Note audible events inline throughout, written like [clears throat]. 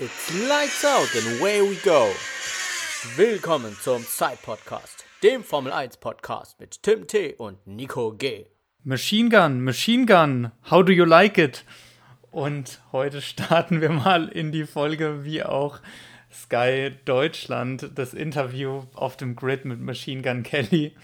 It's lights out and away we go. Willkommen zum Side Podcast, dem Formel 1 Podcast mit Tim T und Nico G. Machine Gun, Machine Gun, how do you like it? Und heute starten wir mal in die Folge, wie auch Sky Deutschland das Interview auf dem Grid mit Machine Gun Kelly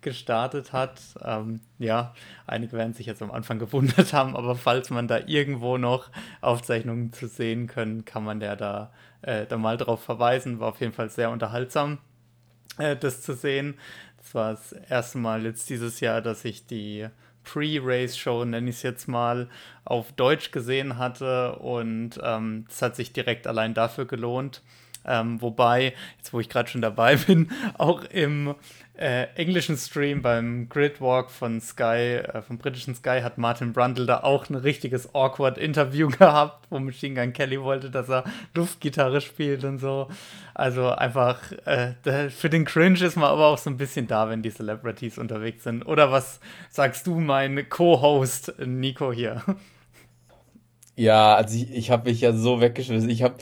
gestartet hat. Ähm, ja, einige werden sich jetzt am Anfang gewundert [laughs] haben, aber falls man da irgendwo noch Aufzeichnungen zu sehen können, kann man ja da, äh, da mal drauf verweisen. War auf jeden Fall sehr unterhaltsam, äh, das zu sehen. Das war das erste Mal jetzt dieses Jahr, dass ich die Pre-Race-Show, nenne ich es jetzt mal, auf Deutsch gesehen hatte und ähm, das hat sich direkt allein dafür gelohnt. Ähm, wobei, jetzt wo ich gerade schon dabei [laughs] bin, auch im äh, englischen Stream beim Gridwalk von Sky, äh, vom britischen Sky, hat Martin Brundle da auch ein richtiges awkward Interview [laughs] gehabt, wo Machine Gun Kelly wollte, dass er Luftgitarre spielt und so. Also einfach, äh, für den Cringe ist man aber auch so ein bisschen da, wenn die Celebrities unterwegs sind. Oder was sagst du, mein Co-Host Nico hier? [laughs] Ja, also ich, ich habe mich ja so weggeschmissen. Ich habe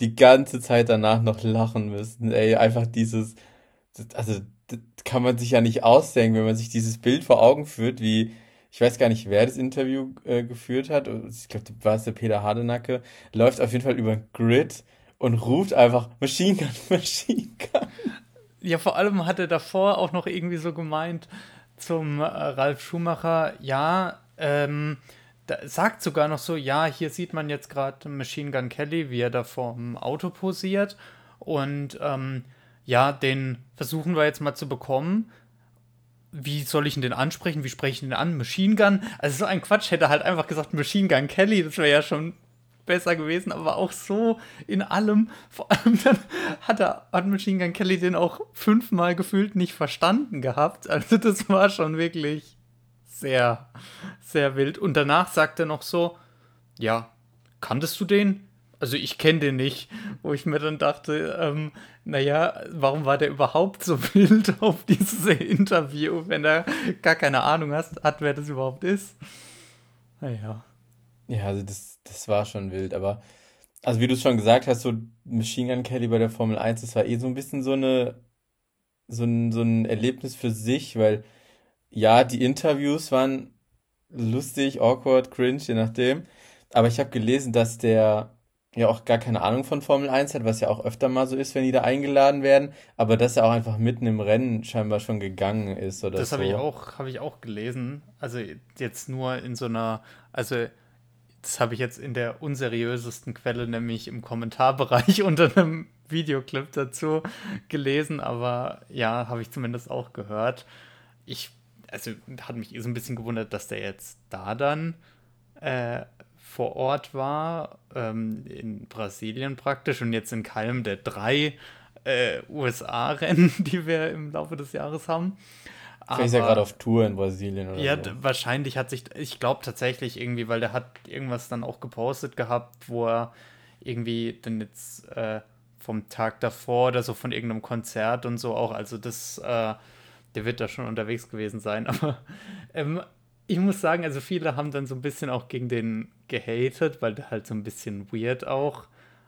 die ganze Zeit danach noch lachen müssen. Ey, einfach dieses, also kann man sich ja nicht ausdenken, wenn man sich dieses Bild vor Augen führt, wie, ich weiß gar nicht, wer das Interview äh, geführt hat. Ich glaube, war es der Peter Hardenacke. Läuft auf jeden Fall über Grid und ruft einfach Machine Gun, [laughs] Machine Gun. Ja, vor allem hat er davor auch noch irgendwie so gemeint zum äh, Ralf Schumacher, ja, ähm, sagt sogar noch so, ja, hier sieht man jetzt gerade Machine Gun Kelly, wie er da vorm Auto posiert. Und ähm, ja, den versuchen wir jetzt mal zu bekommen. Wie soll ich ihn denn ansprechen? Wie spreche ich ihn an? Machine Gun? Also so ein Quatsch hätte halt einfach gesagt Machine Gun Kelly, das wäre ja schon besser gewesen, aber auch so in allem. Vor allem [laughs] dann hat er hat Machine Gun Kelly den auch fünfmal gefühlt nicht verstanden gehabt. Also das war schon wirklich sehr, sehr wild. Und danach sagt er noch so, ja, kanntest du den? Also ich kenne den nicht, wo ich mir dann dachte, ähm, naja, warum war der überhaupt so [laughs] wild auf dieses Interview, wenn er gar keine Ahnung hat, hat wer das überhaupt ist? Naja. Ja, also das, das war schon wild, aber also wie du es schon gesagt hast, so Machine Gun Kelly bei der Formel 1, das war eh so ein bisschen so eine so ein, so ein Erlebnis für sich, weil ja, die Interviews waren lustig, awkward, cringe, je nachdem. Aber ich habe gelesen, dass der ja auch gar keine Ahnung von Formel 1 hat, was ja auch öfter mal so ist, wenn die da eingeladen werden, aber dass er auch einfach mitten im Rennen scheinbar schon gegangen ist oder das so. Das habe ich auch, habe ich auch gelesen. Also jetzt nur in so einer, also das habe ich jetzt in der unseriösesten Quelle, nämlich im Kommentarbereich [laughs] unter einem Videoclip dazu gelesen, aber ja, habe ich zumindest auch gehört. Ich also hat mich so ein bisschen gewundert, dass der jetzt da dann äh, vor Ort war, ähm, in Brasilien praktisch und jetzt in keinem der drei äh, USA-Rennen, [laughs] die wir im Laufe des Jahres haben. Vielleicht ist er gerade auf Tour in Brasilien oder Ja, so. wahrscheinlich hat sich, ich glaube tatsächlich irgendwie, weil der hat irgendwas dann auch gepostet gehabt, wo er irgendwie dann jetzt äh, vom Tag davor oder so von irgendeinem Konzert und so auch, also das äh, der wird da schon unterwegs gewesen sein. [laughs] Aber ähm, ich muss sagen, also viele haben dann so ein bisschen auch gegen den gehatet, weil der halt so ein bisschen weird auch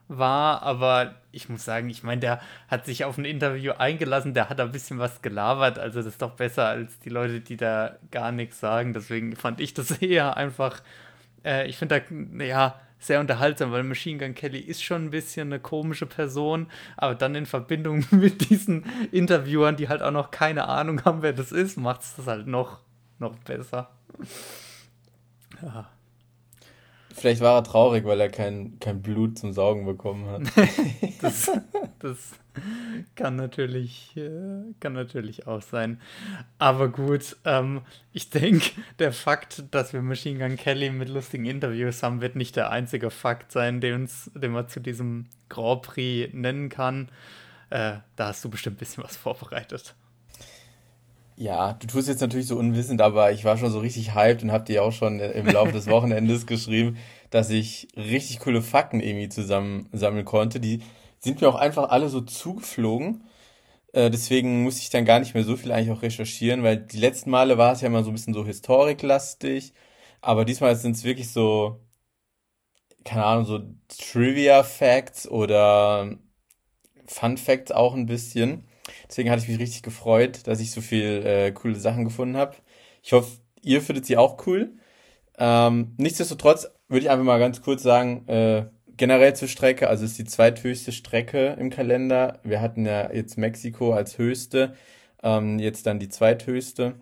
war. Aber ich muss sagen, ich meine, der hat sich auf ein Interview eingelassen, der hat ein bisschen was gelabert. Also das ist doch besser als die Leute, die da gar nichts sagen. Deswegen fand ich das [laughs] eher einfach, äh, ich finde da, ja, sehr unterhaltsam, weil Machine Gun Kelly ist schon ein bisschen eine komische Person, aber dann in Verbindung [laughs] mit diesen Interviewern, die halt auch noch keine Ahnung haben, wer das ist, macht es das halt noch, noch besser. Ja. Vielleicht war er traurig, weil er kein, kein Blut zum Saugen bekommen hat. [laughs] das, das kann natürlich, äh, kann natürlich auch sein. Aber gut, ähm, ich denke, der Fakt, dass wir Machine Gun Kelly mit lustigen Interviews haben, wird nicht der einzige Fakt sein, den, den man zu diesem Grand Prix nennen kann. Äh, da hast du bestimmt ein bisschen was vorbereitet. Ja, du tust jetzt natürlich so unwissend, aber ich war schon so richtig hyped und hab dir auch schon im Laufe des [laughs] Wochenendes geschrieben, dass ich richtig coole Fakten irgendwie zusammensammeln konnte. Die sind mir auch einfach alle so zugeflogen. Äh, deswegen muss ich dann gar nicht mehr so viel eigentlich auch recherchieren, weil die letzten Male war es ja immer so ein bisschen so historiklastig. Aber diesmal sind es wirklich so keine Ahnung, so Trivia Facts oder Fun Facts auch ein bisschen. Deswegen hatte ich mich richtig gefreut, dass ich so viel äh, coole Sachen gefunden habe. Ich hoffe, ihr findet sie auch cool. Ähm, nichtsdestotrotz würde ich einfach mal ganz kurz sagen, äh, generell zur Strecke, also ist die zweithöchste Strecke im Kalender. Wir hatten ja jetzt Mexiko als höchste, ähm, jetzt dann die zweithöchste.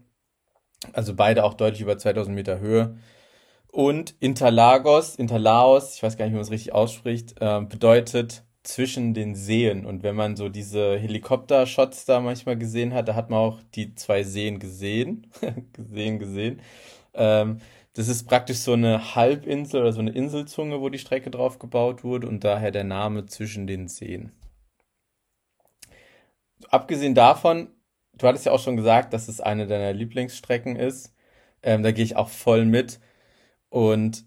Also beide auch deutlich über 2000 Meter Höhe. Und Interlagos, Interlaos, ich weiß gar nicht, wie man es richtig ausspricht, äh, bedeutet zwischen den Seen. Und wenn man so diese Helikopter-Shots da manchmal gesehen hat, da hat man auch die zwei Seen gesehen. [laughs] gesehen, gesehen. Ähm, das ist praktisch so eine Halbinsel oder so eine Inselzunge, wo die Strecke drauf gebaut wurde und daher der Name zwischen den Seen. Abgesehen davon, du hattest ja auch schon gesagt, dass es eine deiner Lieblingsstrecken ist. Ähm, da gehe ich auch voll mit. Und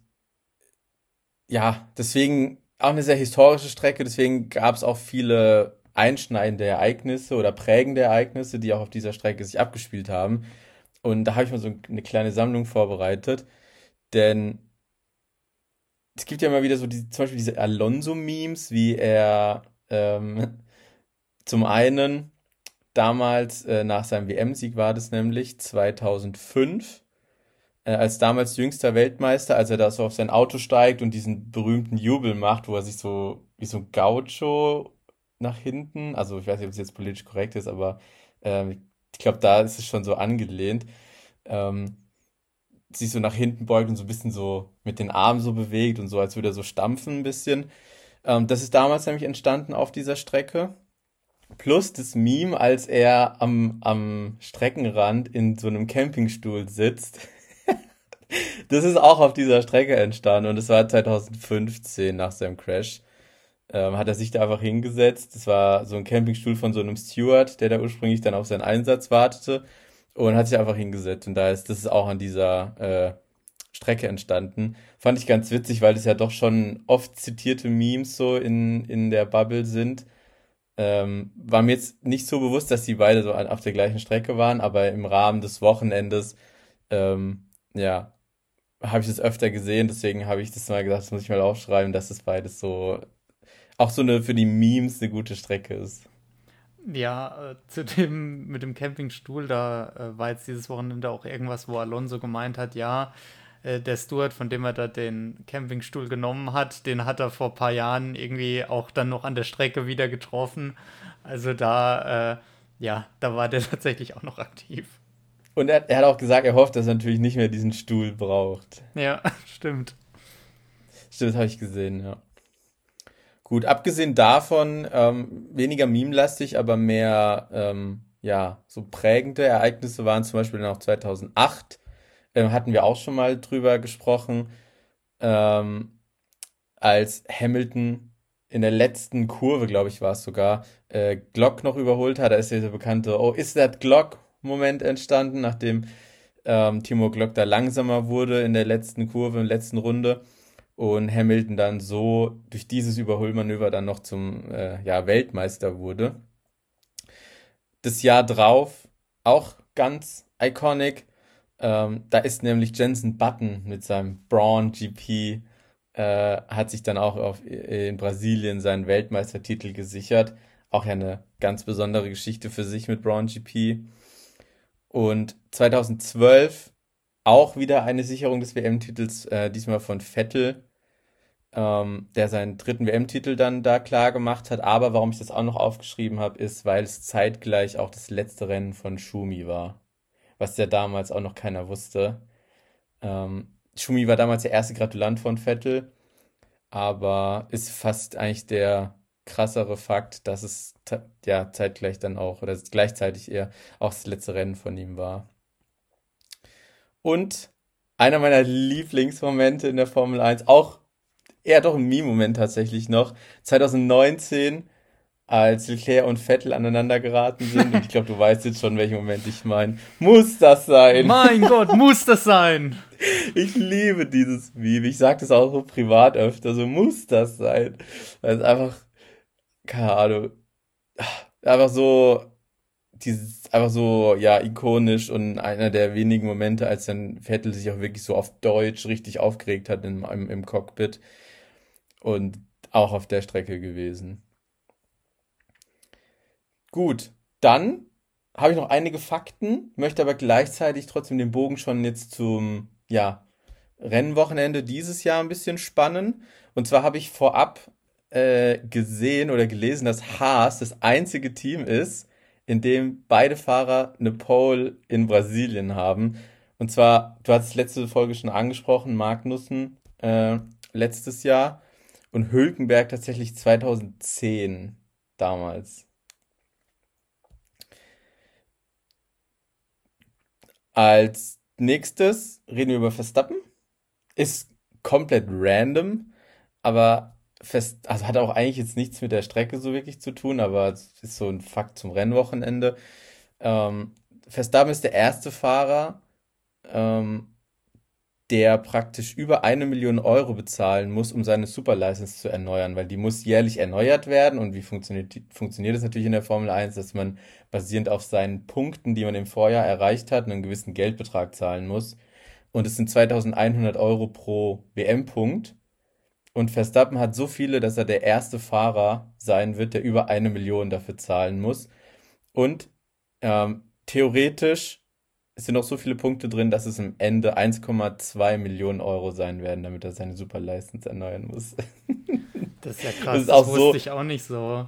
ja, deswegen auch eine sehr historische Strecke, deswegen gab es auch viele einschneidende Ereignisse oder prägende Ereignisse, die auch auf dieser Strecke sich abgespielt haben. Und da habe ich mal so eine kleine Sammlung vorbereitet. Denn es gibt ja immer wieder so die, zum Beispiel diese Alonso-Memes, wie er ähm, [laughs] zum einen damals äh, nach seinem WM-Sieg war das nämlich 2005 äh, als damals jüngster Weltmeister, als er da so auf sein Auto steigt und diesen berühmten Jubel macht, wo er sich so wie so ein Gaucho nach hinten, also ich weiß nicht, ob es jetzt politisch korrekt ist, aber äh, ich glaube, da ist es schon so angelehnt. Ähm, sich so nach hinten beugt und so ein bisschen so mit den Armen so bewegt und so, als würde er so stampfen ein bisschen. Ähm, das ist damals nämlich entstanden auf dieser Strecke. Plus das Meme, als er am, am Streckenrand in so einem Campingstuhl sitzt. Das ist auch auf dieser Strecke entstanden und es war 2015 nach seinem Crash. Ähm, hat er sich da einfach hingesetzt. Das war so ein Campingstuhl von so einem Steward, der da ursprünglich dann auf seinen Einsatz wartete und hat sich einfach hingesetzt. Und da ist, das ist auch an dieser äh, Strecke entstanden. Fand ich ganz witzig, weil es ja doch schon oft zitierte Memes so in, in der Bubble sind. Ähm, war mir jetzt nicht so bewusst, dass die beide so auf der gleichen Strecke waren, aber im Rahmen des Wochenendes, ähm, ja, habe ich das öfter gesehen, deswegen habe ich das mal gesagt, das muss ich mal aufschreiben, dass es beides so, auch so eine für die Memes eine gute Strecke ist. Ja, äh, zu dem mit dem Campingstuhl, da äh, war jetzt dieses Wochenende auch irgendwas, wo Alonso gemeint hat, ja, äh, der Stuart, von dem er da den Campingstuhl genommen hat, den hat er vor ein paar Jahren irgendwie auch dann noch an der Strecke wieder getroffen. Also da, äh, ja, da war der [laughs] tatsächlich auch noch aktiv. Und er, er hat auch gesagt, er hofft, dass er natürlich nicht mehr diesen Stuhl braucht. Ja, [laughs] stimmt. Stimmt, das habe ich gesehen, ja. Gut, abgesehen davon, ähm, weniger meme-lastig, aber mehr, ähm, ja, so prägende Ereignisse waren zum Beispiel dann auch 2008, ähm, hatten wir auch schon mal drüber gesprochen, ähm, als Hamilton in der letzten Kurve, glaube ich, war es sogar, äh, Glock noch überholt hat. Da ist ja der bekannte Oh, is that Glock-Moment entstanden, nachdem ähm, Timo Glock da langsamer wurde in der letzten Kurve, in der letzten Runde und Hamilton dann so durch dieses Überholmanöver dann noch zum äh, ja, Weltmeister wurde. Das Jahr drauf auch ganz iconic. Ähm, da ist nämlich Jensen Button mit seinem Braun GP äh, hat sich dann auch auf, in Brasilien seinen Weltmeistertitel gesichert. Auch ja eine ganz besondere Geschichte für sich mit Braun GP. Und 2012 auch wieder eine Sicherung des WM-Titels, äh, diesmal von Vettel ähm, der seinen dritten WM-Titel dann da klar gemacht hat. Aber warum ich das auch noch aufgeschrieben habe, ist, weil es zeitgleich auch das letzte Rennen von Schumi war. Was ja damals auch noch keiner wusste. Ähm, Schumi war damals der erste Gratulant von Vettel, aber ist fast eigentlich der krassere Fakt, dass es ja zeitgleich dann auch, oder gleichzeitig eher auch das letzte Rennen von ihm war. Und einer meiner Lieblingsmomente in der Formel 1, auch eher doch ein Meme-Moment tatsächlich noch. 2019, als Leclerc und Vettel aneinander geraten sind. Und ich glaube, du weißt jetzt schon, welchen Moment ich meine. Muss das sein? Mein Gott, muss das sein? [laughs] Ich liebe dieses Meme. Ich sage das auch so privat öfter. So muss das sein. Weil es einfach, keine Ahnung, einfach so, dieses, einfach so, ja, ikonisch und einer der wenigen Momente, als dann Vettel sich auch wirklich so auf Deutsch richtig aufgeregt hat im, im, im Cockpit. und auch auf der Strecke gewesen. Gut, dann habe ich noch einige Fakten, möchte aber gleichzeitig trotzdem den Bogen schon jetzt zum ja, Rennwochenende dieses Jahr ein bisschen spannen. Und zwar habe ich vorab äh, gesehen oder gelesen, dass Haas das einzige Team ist, in dem beide Fahrer eine Pole in Brasilien haben. Und zwar, du hast es letzte Folge schon angesprochen, Magnussen äh, letztes Jahr und Hülkenberg tatsächlich 2010 damals. Als nächstes reden wir über Verstappen. Ist komplett random, aber fest, also hat auch eigentlich jetzt nichts mit der Strecke so wirklich zu tun, aber es ist so ein Fakt zum Rennwochenende. Ähm, Verstappen ist der erste Fahrer, ähm, der praktisch über eine Million Euro bezahlen muss, um seine Superlicense zu erneuern, weil die muss jährlich erneuert werden. Und wie funktioniert, funktioniert das natürlich in der Formel 1, dass man basierend auf seinen Punkten, die man im Vorjahr erreicht hat, einen gewissen Geldbetrag zahlen muss. Und es sind 2100 Euro pro WM-Punkt. Und Verstappen hat so viele, dass er der erste Fahrer sein wird, der über eine Million dafür zahlen muss. Und ähm, theoretisch sind noch so viele Punkte drin, dass es am Ende 1,2 Millionen Euro sein werden, damit er seine Superlicense erneuern muss. [laughs] Das ist ja krass, das, ist auch das wusste so, ich auch nicht so.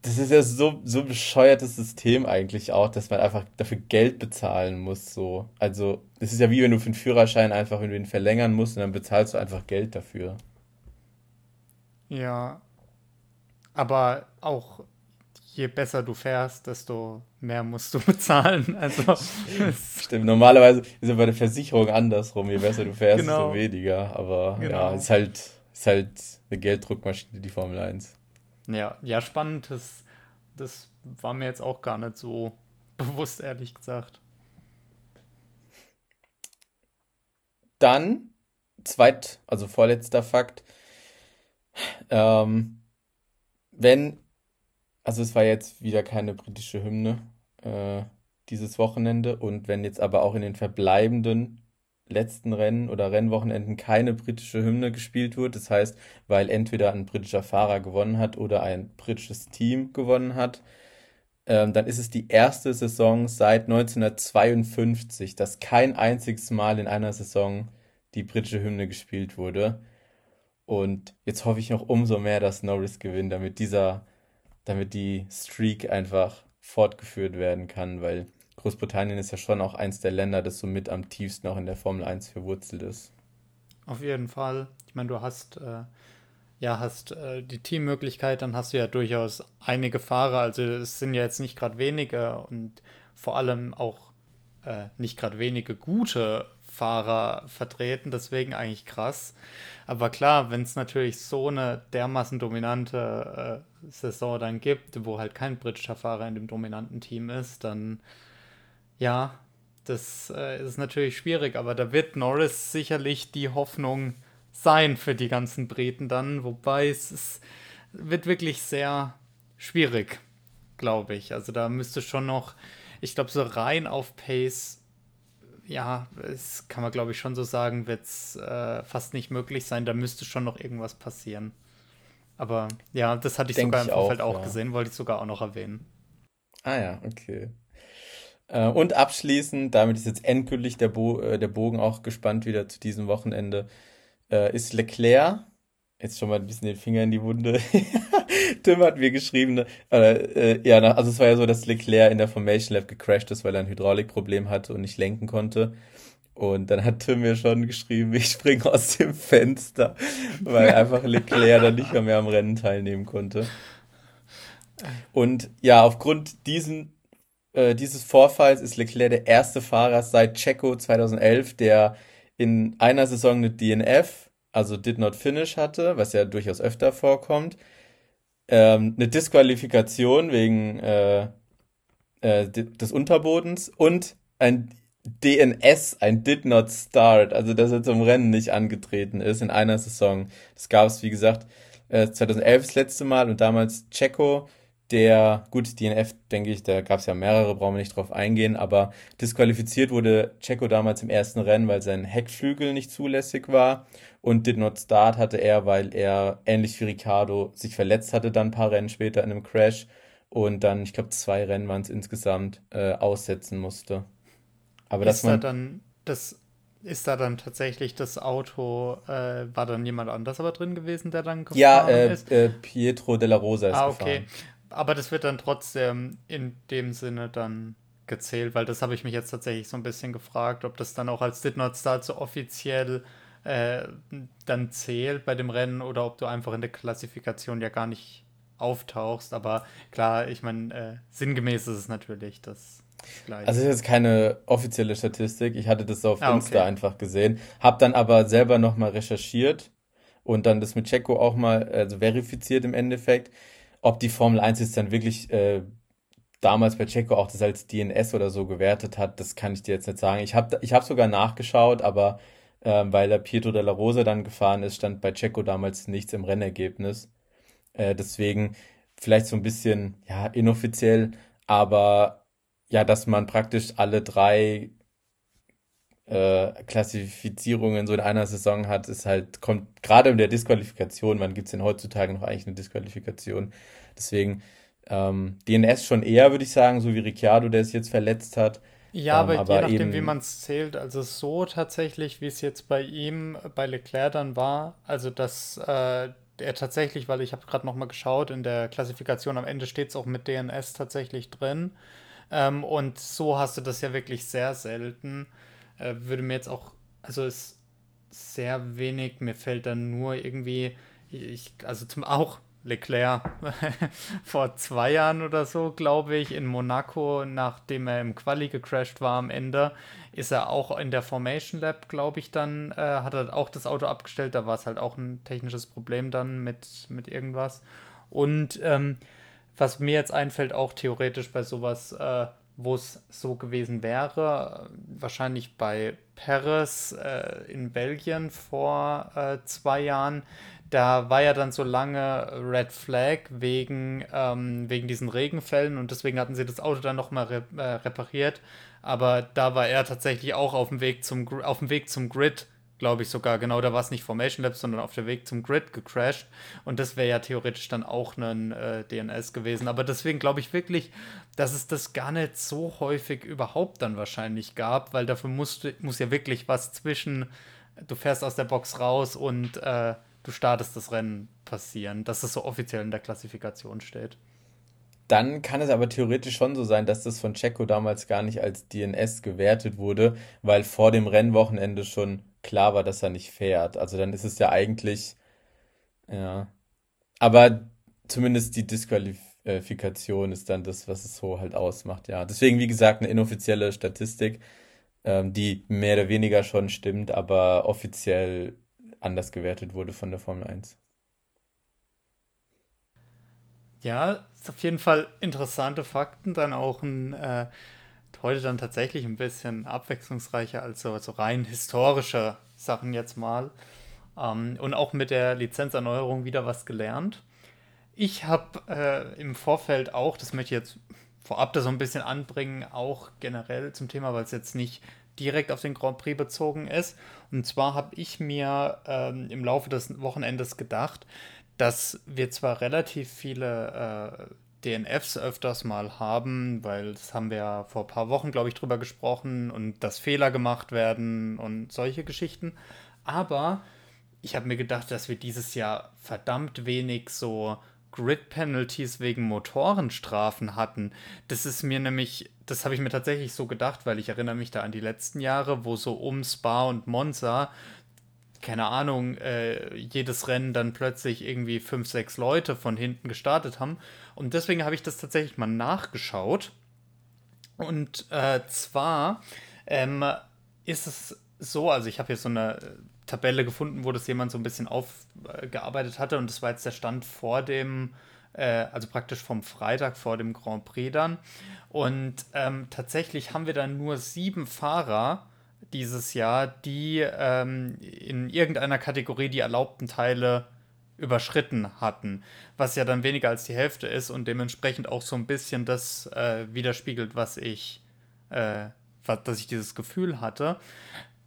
Das ist ja so, so bescheuertes System eigentlich auch, dass man einfach dafür Geld bezahlen muss. So. Also, es ist ja wie wenn du für einen Führerschein einfach, wenn du ihn verlängern musst und dann bezahlst du einfach Geld dafür. Ja. Aber auch je besser du fährst, desto mehr musst du [laughs] bezahlen. Also, [laughs] Stimmt, normalerweise ist es bei der Versicherung andersrum. Je besser du fährst, genau. desto weniger. Aber genau. ja, ist halt, ist halt eine Gelddruckmaschine, die Formel 1. Ja, ja, spannend. Das, das war mir jetzt auch gar nicht so [laughs] bewusst, ehrlich gesagt. Dann, zweit, also vorletzter Fakt. Ähm, wenn also es war jetzt wieder keine britische Hymne äh, dieses Wochenende. Und wenn jetzt aber auch in den verbleibenden letzten Rennen oder Rennwochenenden keine britische Hymne gespielt wird, das heißt, weil entweder ein britischer Fahrer gewonnen hat oder ein britisches Team gewonnen hat, ähm, dann ist es die erste Saison seit 1952, dass kein einziges Mal in einer Saison die britische Hymne gespielt wurde. Und jetzt hoffe ich noch umso mehr, dass Norris gewinnt, damit dieser damit die Streak einfach fortgeführt werden kann, weil Großbritannien ist ja schon auch eins der Länder, das somit am tiefsten auch in der Formel 1 verwurzelt ist. Auf jeden Fall. Ich meine, du hast äh, ja hast äh, die Teammöglichkeit, dann hast du ja durchaus einige Fahrer, also es sind ja jetzt nicht gerade wenige und vor allem auch äh, nicht gerade wenige gute Fahrer vertreten, deswegen eigentlich krass. Aber klar, wenn es natürlich so eine dermaßen dominante äh, Saison dann gibt, wo halt kein britischer Fahrer in dem dominanten Team ist, dann ja, das äh, ist natürlich schwierig. Aber da wird Norris sicherlich die Hoffnung sein für die ganzen Briten dann, wobei es ist, wird wirklich sehr schwierig, glaube ich. Also da müsste schon noch, ich glaube, so rein auf Pace ja, es kann man glaube ich schon so sagen, wird es äh, fast nicht möglich sein. Da müsste schon noch irgendwas passieren. Aber ja, das hatte ich Denk sogar im Vorfeld auch, auch ja. gesehen, wollte ich sogar auch noch erwähnen. Ah ja, okay. Äh, und abschließend, damit ist jetzt endgültig der, Bo äh, der Bogen auch gespannt wieder zu diesem Wochenende, äh, ist Leclerc jetzt schon mal ein bisschen den Finger in die Wunde. [laughs] Tim hat mir geschrieben, äh, äh, ja, also es war ja so, dass Leclerc in der Formation Lab gecrashed ist, weil er ein Hydraulikproblem hatte und nicht lenken konnte. Und dann hat Tim mir schon geschrieben, ich springe aus dem Fenster, weil einfach Leclerc dann nicht mehr am Rennen teilnehmen konnte. Und ja, aufgrund diesen, äh, dieses Vorfalls ist Leclerc der erste Fahrer seit Checo 2011, der in einer Saison eine DNF also did not finish hatte, was ja durchaus öfter vorkommt. Ähm, eine Disqualifikation wegen äh, äh, des Unterbodens und ein DNS, ein Did Not Start, also dass er zum Rennen nicht angetreten ist in einer Saison. Das gab es, wie gesagt, 2011 äh, das letzte Mal und damals Checo der, gut, DNF, denke ich, da gab es ja mehrere, brauchen wir nicht drauf eingehen, aber disqualifiziert wurde Checo damals im ersten Rennen, weil sein Heckflügel nicht zulässig war und Did Not Start hatte er, weil er ähnlich wie Ricardo sich verletzt hatte, dann ein paar Rennen später in einem Crash und dann, ich glaube, zwei Rennen waren es insgesamt, äh, aussetzen musste. Aber ist dass man. Da dann das, ist da dann tatsächlich das Auto, äh, war dann jemand anders aber drin gewesen, der dann gefahren ja, äh, ist? Ja, äh, Pietro della Rosa ist ah, okay. gefahren. Aber das wird dann trotzdem in dem Sinne dann gezählt, weil das habe ich mich jetzt tatsächlich so ein bisschen gefragt, ob das dann auch als Did Not Start so offiziell äh, dann zählt bei dem Rennen oder ob du einfach in der Klassifikation ja gar nicht auftauchst. Aber klar, ich meine, äh, sinngemäß ist es natürlich das Gleiche. Also, es ist jetzt keine offizielle Statistik. Ich hatte das auf ah, Insta okay. einfach gesehen, habe dann aber selber nochmal recherchiert und dann das mit Checo auch mal also verifiziert im Endeffekt ob die Formel 1 jetzt dann wirklich äh, damals bei Checo auch das als DNS oder so gewertet hat, das kann ich dir jetzt nicht sagen. Ich habe ich hab sogar nachgeschaut, aber äh, weil der Pietro della Rosa dann gefahren ist, stand bei Checo damals nichts im Rennergebnis. Äh, deswegen vielleicht so ein bisschen ja inoffiziell, aber ja, dass man praktisch alle drei äh, Klassifizierungen so in einer Saison hat, ist halt, kommt gerade in der Disqualifikation, wann gibt es denn heutzutage noch eigentlich eine Disqualifikation? Deswegen ähm, DNS schon eher, würde ich sagen, so wie Ricciardo, der es jetzt verletzt hat. Ja, ähm, aber, aber je nachdem, eben, wie man es zählt, also so tatsächlich, wie es jetzt bei ihm, bei Leclerc dann war, also dass äh, er tatsächlich, weil ich habe gerade nochmal geschaut, in der Klassifikation am Ende steht es auch mit DNS tatsächlich drin. Ähm, und so hast du das ja wirklich sehr selten. Äh, würde mir jetzt auch, also ist sehr wenig, mir fällt dann nur irgendwie, ich, also zum auch Leclerc [laughs] vor zwei Jahren oder so, glaube ich, in Monaco, nachdem er im Quali gecrashed war am Ende, ist er auch in der Formation Lab, glaube ich, dann, äh, hat er auch das Auto abgestellt. Da war es halt auch ein technisches Problem dann mit, mit irgendwas. Und ähm, was mir jetzt einfällt, auch theoretisch bei sowas, äh, wo es so gewesen wäre. Wahrscheinlich bei Paris äh, in Belgien vor äh, zwei Jahren. Da war ja dann so lange Red Flag wegen, ähm, wegen diesen Regenfällen und deswegen hatten sie das Auto dann nochmal re äh, repariert. Aber da war er tatsächlich auch auf dem Weg zum, auf dem Weg zum Grid glaube ich sogar, genau, da war es nicht Formation Labs, sondern auf der Weg zum Grid gecrashed. Und das wäre ja theoretisch dann auch ein äh, DNS gewesen. Aber deswegen glaube ich wirklich, dass es das gar nicht so häufig überhaupt dann wahrscheinlich gab, weil dafür musst, muss ja wirklich was zwischen, du fährst aus der Box raus und äh, du startest das Rennen passieren, dass es so offiziell in der Klassifikation steht. Dann kann es aber theoretisch schon so sein, dass das von Checo damals gar nicht als DNS gewertet wurde, weil vor dem Rennwochenende schon klar war, dass er nicht fährt. Also dann ist es ja eigentlich, ja. Aber zumindest die Disqualifikation ist dann das, was es so halt ausmacht, ja. Deswegen, wie gesagt, eine inoffizielle Statistik, ähm, die mehr oder weniger schon stimmt, aber offiziell anders gewertet wurde von der Formel 1. Ja, ist auf jeden Fall interessante Fakten, dann auch ein äh, heute dann tatsächlich ein bisschen abwechslungsreicher als so, so rein historische Sachen jetzt mal. Ähm, und auch mit der Lizenzerneuerung wieder was gelernt. Ich habe äh, im Vorfeld auch, das möchte ich jetzt vorab da so ein bisschen anbringen, auch generell zum Thema, weil es jetzt nicht direkt auf den Grand Prix bezogen ist. Und zwar habe ich mir ähm, im Laufe des Wochenendes gedacht, dass wir zwar relativ viele äh, DNFs öfters mal haben, weil das haben wir ja vor ein paar Wochen, glaube ich, drüber gesprochen und dass Fehler gemacht werden und solche Geschichten. Aber ich habe mir gedacht, dass wir dieses Jahr verdammt wenig so Grid-Penalties wegen Motorenstrafen hatten. Das ist mir nämlich, das habe ich mir tatsächlich so gedacht, weil ich erinnere mich da an die letzten Jahre, wo so um Spa und Monza keine Ahnung, äh, jedes Rennen dann plötzlich irgendwie fünf, sechs Leute von hinten gestartet haben. Und deswegen habe ich das tatsächlich mal nachgeschaut. Und äh, zwar ähm, ist es so, also ich habe hier so eine äh, Tabelle gefunden, wo das jemand so ein bisschen aufgearbeitet hatte. Und das war jetzt der Stand vor dem, also praktisch vom Freitag vor dem Grand Prix dann. Und ähm, tatsächlich haben wir dann nur sieben Fahrer dieses Jahr, die ähm, in irgendeiner Kategorie die erlaubten Teile überschritten hatten, was ja dann weniger als die Hälfte ist und dementsprechend auch so ein bisschen das äh, widerspiegelt, was ich, äh, was, dass ich dieses Gefühl hatte.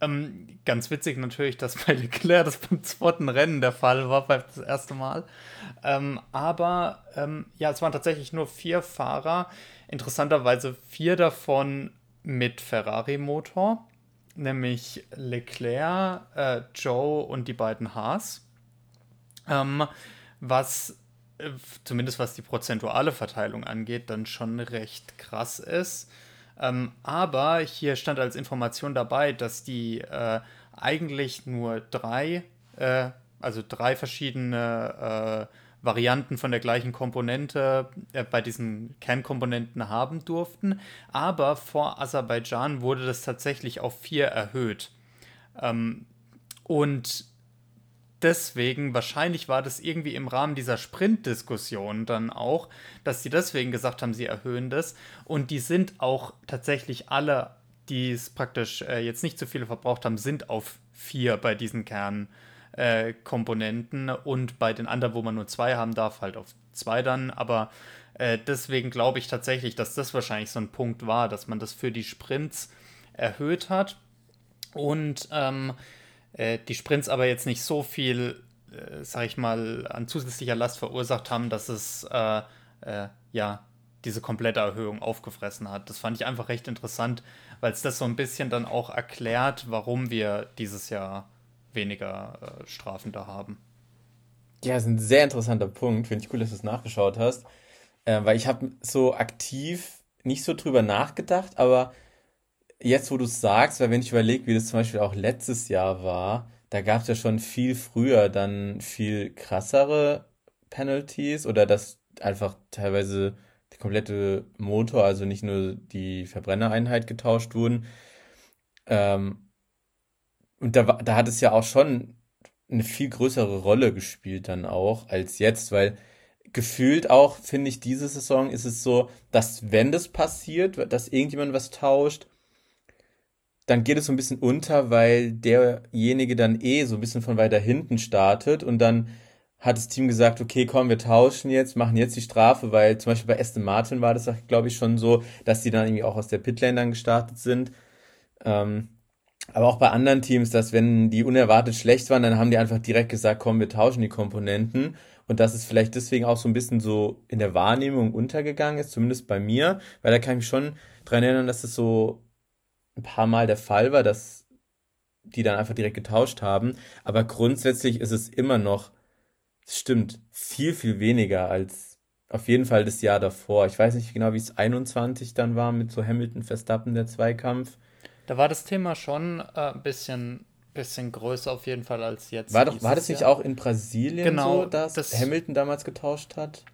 Ähm, ganz witzig natürlich, dass bei Leclerc das beim zweiten Rennen der Fall war, das erste Mal. Ähm, aber ähm, ja, es waren tatsächlich nur vier Fahrer. Interessanterweise vier davon mit Ferrari-Motor, nämlich Leclerc, äh, Joe und die beiden Haas. Ähm, was äh, zumindest was die prozentuale Verteilung angeht, dann schon recht krass ist. Ähm, aber hier stand als Information dabei, dass die äh, eigentlich nur drei, äh, also drei verschiedene äh, Varianten von der gleichen Komponente äh, bei diesen Kernkomponenten haben durften. Aber vor Aserbaidschan wurde das tatsächlich auf vier erhöht. Ähm, und deswegen, wahrscheinlich war das irgendwie im Rahmen dieser Sprint-Diskussion dann auch, dass sie deswegen gesagt haben, sie erhöhen das. Und die sind auch tatsächlich alle, die es praktisch äh, jetzt nicht so viele verbraucht haben, sind auf vier bei diesen Kernkomponenten. Äh, und bei den anderen, wo man nur zwei haben darf, halt auf zwei dann. Aber äh, deswegen glaube ich tatsächlich, dass das wahrscheinlich so ein Punkt war, dass man das für die Sprints erhöht hat. Und ähm, äh, die Sprints aber jetzt nicht so viel, äh, sag ich mal, an zusätzlicher Last verursacht haben, dass es äh, äh, ja diese komplette Erhöhung aufgefressen hat. Das fand ich einfach recht interessant, weil es das so ein bisschen dann auch erklärt, warum wir dieses Jahr weniger äh, Strafen da haben. Ja, das ist ein sehr interessanter Punkt. Finde ich cool, dass du es nachgeschaut hast. Äh, weil ich habe so aktiv nicht so drüber nachgedacht, aber jetzt, wo du es sagst, weil wenn ich überlege, wie das zum Beispiel auch letztes Jahr war, da gab es ja schon viel früher dann viel krassere Penalties oder dass einfach teilweise der komplette Motor, also nicht nur die Verbrennereinheit getauscht wurden. Ähm, und da, da hat es ja auch schon eine viel größere Rolle gespielt dann auch als jetzt, weil gefühlt auch, finde ich, diese Saison ist es so, dass wenn das passiert, dass irgendjemand was tauscht, dann geht es so ein bisschen unter, weil derjenige dann eh so ein bisschen von weiter hinten startet und dann hat das Team gesagt, okay, komm, wir tauschen jetzt, machen jetzt die Strafe, weil zum Beispiel bei Aston Martin war das, glaube ich, schon so, dass die dann irgendwie auch aus der Pitlane dann gestartet sind. Ähm, aber auch bei anderen Teams, dass wenn die unerwartet schlecht waren, dann haben die einfach direkt gesagt, komm, wir tauschen die Komponenten. Und dass es vielleicht deswegen auch so ein bisschen so in der Wahrnehmung untergegangen ist, zumindest bei mir, weil da kann ich mich schon dran erinnern, dass es so ein paar Mal der Fall war, dass die dann einfach direkt getauscht haben. Aber grundsätzlich ist es immer noch, es stimmt, viel, viel weniger als auf jeden Fall das Jahr davor. Ich weiß nicht genau, wie es 21 dann war mit so Hamilton Verstappen, der Zweikampf. Da war das Thema schon äh, ein bisschen, bisschen größer auf jeden Fall als jetzt. War, doch, war das nicht Jahr. auch in Brasilien genau, so, dass das, Hamilton damals getauscht hat?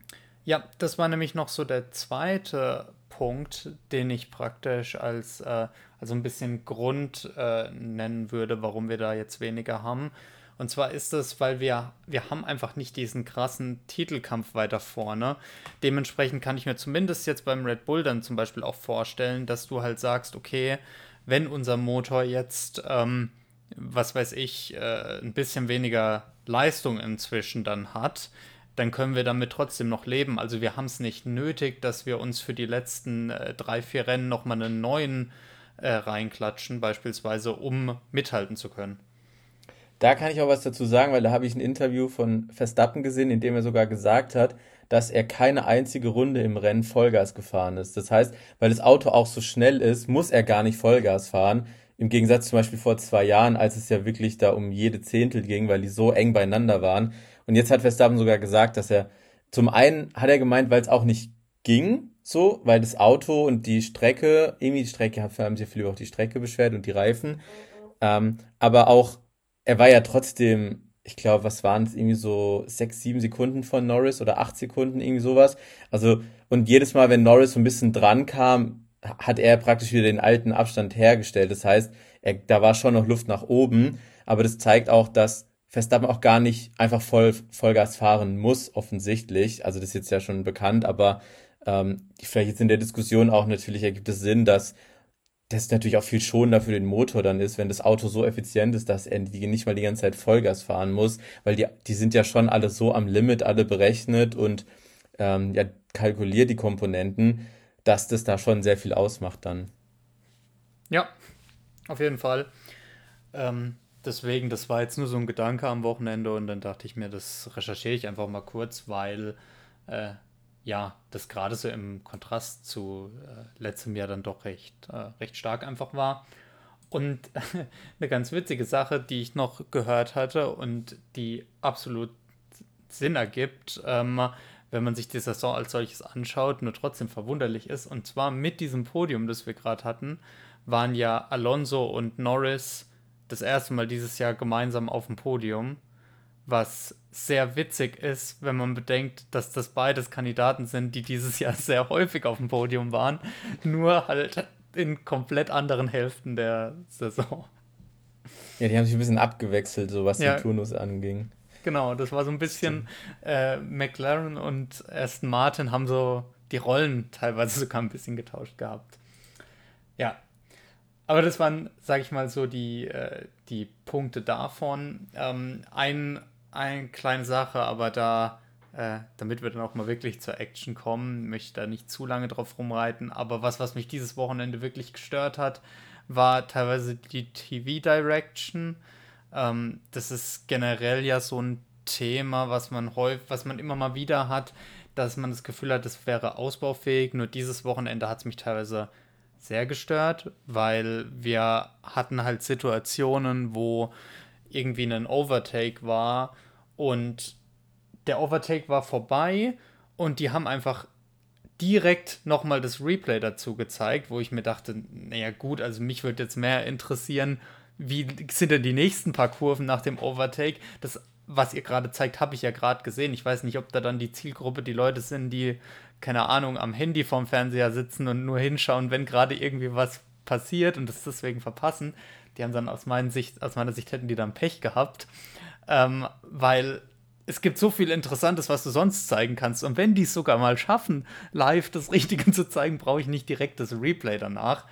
Ja, das war nämlich noch so der zweite Punkt, den ich praktisch als äh, also ein bisschen Grund äh, nennen würde, warum wir da jetzt weniger haben. Und zwar ist es, weil wir, wir haben einfach nicht diesen krassen Titelkampf weiter vorne. Dementsprechend kann ich mir zumindest jetzt beim Red Bull dann zum Beispiel auch vorstellen, dass du halt sagst, okay, wenn unser Motor jetzt, ähm, was weiß ich, äh, ein bisschen weniger Leistung inzwischen dann hat, dann können wir damit trotzdem noch leben. Also wir haben es nicht nötig, dass wir uns für die letzten äh, drei, vier Rennen nochmal einen neuen äh, reinklatschen, beispielsweise, um mithalten zu können. Da kann ich auch was dazu sagen, weil da habe ich ein Interview von Verstappen gesehen, in dem er sogar gesagt hat, dass er keine einzige Runde im Rennen Vollgas gefahren ist. Das heißt, weil das Auto auch so schnell ist, muss er gar nicht Vollgas fahren. Im Gegensatz zum Beispiel vor zwei Jahren, als es ja wirklich da um jede Zehntel ging, weil die so eng beieinander waren. Und jetzt hat Verstappen sogar gesagt, dass er zum einen hat er gemeint, weil es auch nicht ging, so, weil das Auto und die Strecke, irgendwie die Strecke, haben sich viel über die Strecke beschwert und die Reifen. Ähm, aber auch, er war ja trotzdem, ich glaube, was waren es, irgendwie so sechs, sieben Sekunden von Norris oder acht Sekunden, irgendwie sowas. Also, und jedes Mal, wenn Norris so ein bisschen dran kam, hat er praktisch wieder den alten Abstand hergestellt. Das heißt, er, da war schon noch Luft nach oben, aber das zeigt auch, dass Verstappen auch gar nicht einfach voll Vollgas fahren muss, offensichtlich. Also das ist jetzt ja schon bekannt, aber ähm, vielleicht jetzt in der Diskussion auch natürlich ergibt es Sinn, dass das natürlich auch viel schonender für den Motor dann ist, wenn das Auto so effizient ist, dass er nicht mal die ganze Zeit Vollgas fahren muss, weil die, die sind ja schon alle so am Limit, alle berechnet und ähm, ja, kalkuliert die Komponenten, dass das da schon sehr viel ausmacht dann. Ja, auf jeden Fall. Ähm, deswegen, das war jetzt nur so ein Gedanke am Wochenende und dann dachte ich mir, das recherchiere ich einfach mal kurz, weil äh, ja, das gerade so im Kontrast zu äh, letztem Jahr dann doch recht, äh, recht stark einfach war. Und [laughs] eine ganz witzige Sache, die ich noch gehört hatte und die absolut Sinn ergibt, ähm, wenn man sich die Saison als solches anschaut, nur trotzdem verwunderlich ist. Und zwar mit diesem Podium, das wir gerade hatten, waren ja Alonso und Norris das erste Mal dieses Jahr gemeinsam auf dem Podium was sehr witzig ist, wenn man bedenkt, dass das beides Kandidaten sind, die dieses Jahr [laughs] sehr häufig auf dem Podium waren, nur halt in komplett anderen Hälften der Saison. Ja, die haben sich ein bisschen abgewechselt, so was ja, den Turnus anging. Genau, das war so ein bisschen äh, McLaren und Aston Martin haben so die Rollen teilweise [laughs] sogar ein bisschen getauscht gehabt. Ja. Aber das waren, sag ich mal, so die, äh, die Punkte davon. Ähm, ein eine kleine Sache, aber da, äh, damit wir dann auch mal wirklich zur Action kommen, möchte ich da nicht zu lange drauf rumreiten. Aber was, was mich dieses Wochenende wirklich gestört hat, war teilweise die TV-Direction. Ähm, das ist generell ja so ein Thema, was man häufig, was man immer mal wieder hat, dass man das Gefühl hat, es wäre ausbaufähig. Nur dieses Wochenende hat es mich teilweise sehr gestört, weil wir hatten halt Situationen, wo irgendwie ein Overtake war und der Overtake war vorbei und die haben einfach direkt nochmal das Replay dazu gezeigt, wo ich mir dachte, naja gut, also mich würde jetzt mehr interessieren, wie sind denn die nächsten paar Kurven nach dem Overtake? Das, was ihr gerade zeigt, habe ich ja gerade gesehen. Ich weiß nicht, ob da dann die Zielgruppe die Leute sind, die, keine Ahnung, am Handy vorm Fernseher sitzen und nur hinschauen, wenn gerade irgendwie was passiert und das deswegen verpassen. Die haben dann aus, meiner Sicht, aus meiner Sicht hätten die dann Pech gehabt, ähm, weil es gibt so viel Interessantes, was du sonst zeigen kannst. Und wenn die es sogar mal schaffen, live das Richtige [laughs] zu zeigen, brauche ich nicht direkt das Replay danach.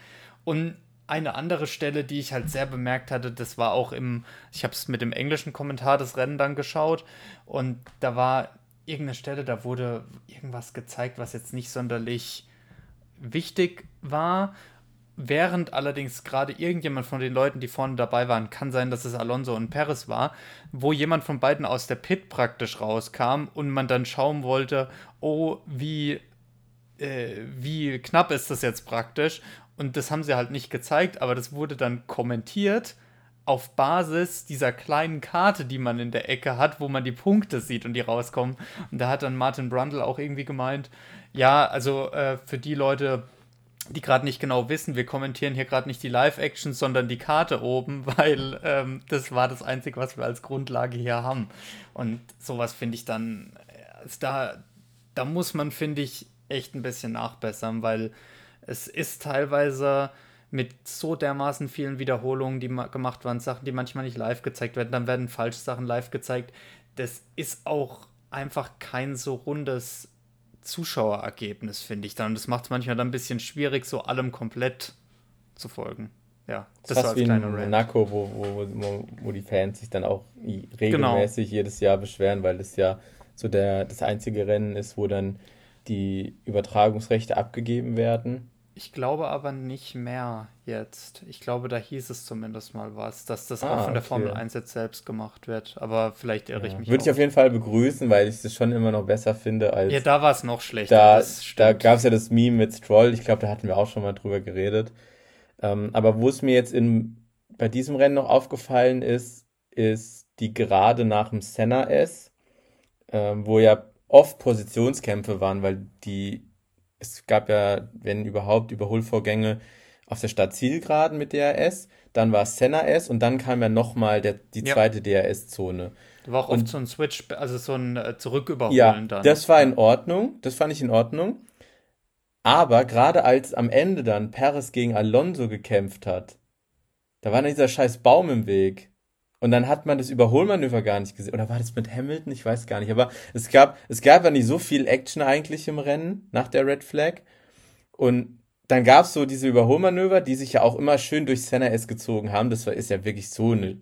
Und eine andere Stelle, die ich halt sehr bemerkt hatte, das war auch im, ich habe es mit dem englischen Kommentar des Rennen dann geschaut und da war irgendeine Stelle, da wurde irgendwas gezeigt, was jetzt nicht sonderlich wichtig war Während allerdings gerade irgendjemand von den Leuten, die vorne dabei waren, kann sein, dass es Alonso und Perez war, wo jemand von beiden aus der Pit praktisch rauskam und man dann schauen wollte, oh, wie, äh, wie knapp ist das jetzt praktisch. Und das haben sie halt nicht gezeigt, aber das wurde dann kommentiert auf Basis dieser kleinen Karte, die man in der Ecke hat, wo man die Punkte sieht und die rauskommen. Und da hat dann Martin Brundle auch irgendwie gemeint, ja, also äh, für die Leute, die gerade nicht genau wissen, wir kommentieren hier gerade nicht die Live-Action, sondern die Karte oben, [laughs] weil ähm, das war das Einzige, was wir als Grundlage hier haben. Und sowas finde ich dann, also da, da muss man, finde ich, echt ein bisschen nachbessern, weil es ist teilweise mit so dermaßen vielen Wiederholungen, die gemacht waren, Sachen, die manchmal nicht live gezeigt werden, dann werden falsche Sachen live gezeigt. Das ist auch einfach kein so rundes Zuschauerergebnis, finde ich dann. Und das macht es manchmal dann ein bisschen schwierig, so allem komplett zu folgen. Ja, das, das war wie in Monaco, wo, wo, wo, wo die Fans sich dann auch regelmäßig genau. jedes Jahr beschweren, weil das ja so der, das einzige Rennen ist, wo dann die Übertragungsrechte abgegeben werden. Ich glaube aber nicht mehr jetzt. Ich glaube, da hieß es zumindest mal was, dass das ah, auch von der okay. Formel 1 jetzt selbst gemacht wird. Aber vielleicht irre ja. ich mich. Würde ich auf jeden Fall begrüßen, weil ich es schon immer noch besser finde als. Ja, da war es noch schlechter. Da, da gab es ja das Meme mit Stroll. Ich glaube, da hatten wir auch schon mal drüber geredet. Ähm, aber wo es mir jetzt in, bei diesem Rennen noch aufgefallen ist, ist die Gerade nach dem Senna S, ähm, wo ja oft Positionskämpfe waren, weil die es gab ja, wenn überhaupt, Überholvorgänge auf der Stadt Zielgeraden mit DRS, dann war es Senna S und dann kam ja nochmal die ja. zweite DRS-Zone. Da war auch und, oft so ein Switch, also so ein äh, Zurücküberholen ja, dann. Das war in Ordnung, das fand ich in Ordnung. Aber gerade als am Ende dann Perez gegen Alonso gekämpft hat, da war dann dieser scheiß Baum im Weg. Und dann hat man das Überholmanöver gar nicht gesehen. Oder war das mit Hamilton? Ich weiß gar nicht. Aber es gab, es gab ja nicht so viel Action eigentlich im Rennen nach der Red Flag. Und dann gab es so diese Überholmanöver, die sich ja auch immer schön durch Senna S gezogen haben. Das war, ist ja wirklich so eine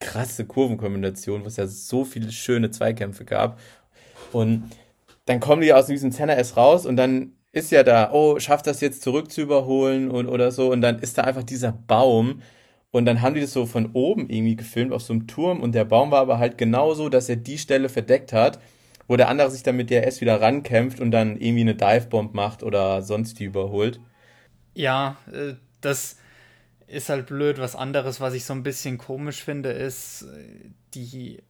krasse Kurvenkombination, wo es ja so viele schöne Zweikämpfe gab. Und dann kommen die aus diesem Senna S raus und dann ist ja da, oh, schafft das jetzt zurück zu überholen und, oder so. Und dann ist da einfach dieser Baum. Und dann haben die das so von oben irgendwie gefilmt auf so einem Turm. Und der Baum war aber halt genauso, dass er die Stelle verdeckt hat, wo der andere sich dann mit der S wieder rankämpft und dann irgendwie eine Divebomb macht oder sonst die überholt. Ja, äh, das ist halt blöd. Was anderes, was ich so ein bisschen komisch finde, ist, äh, die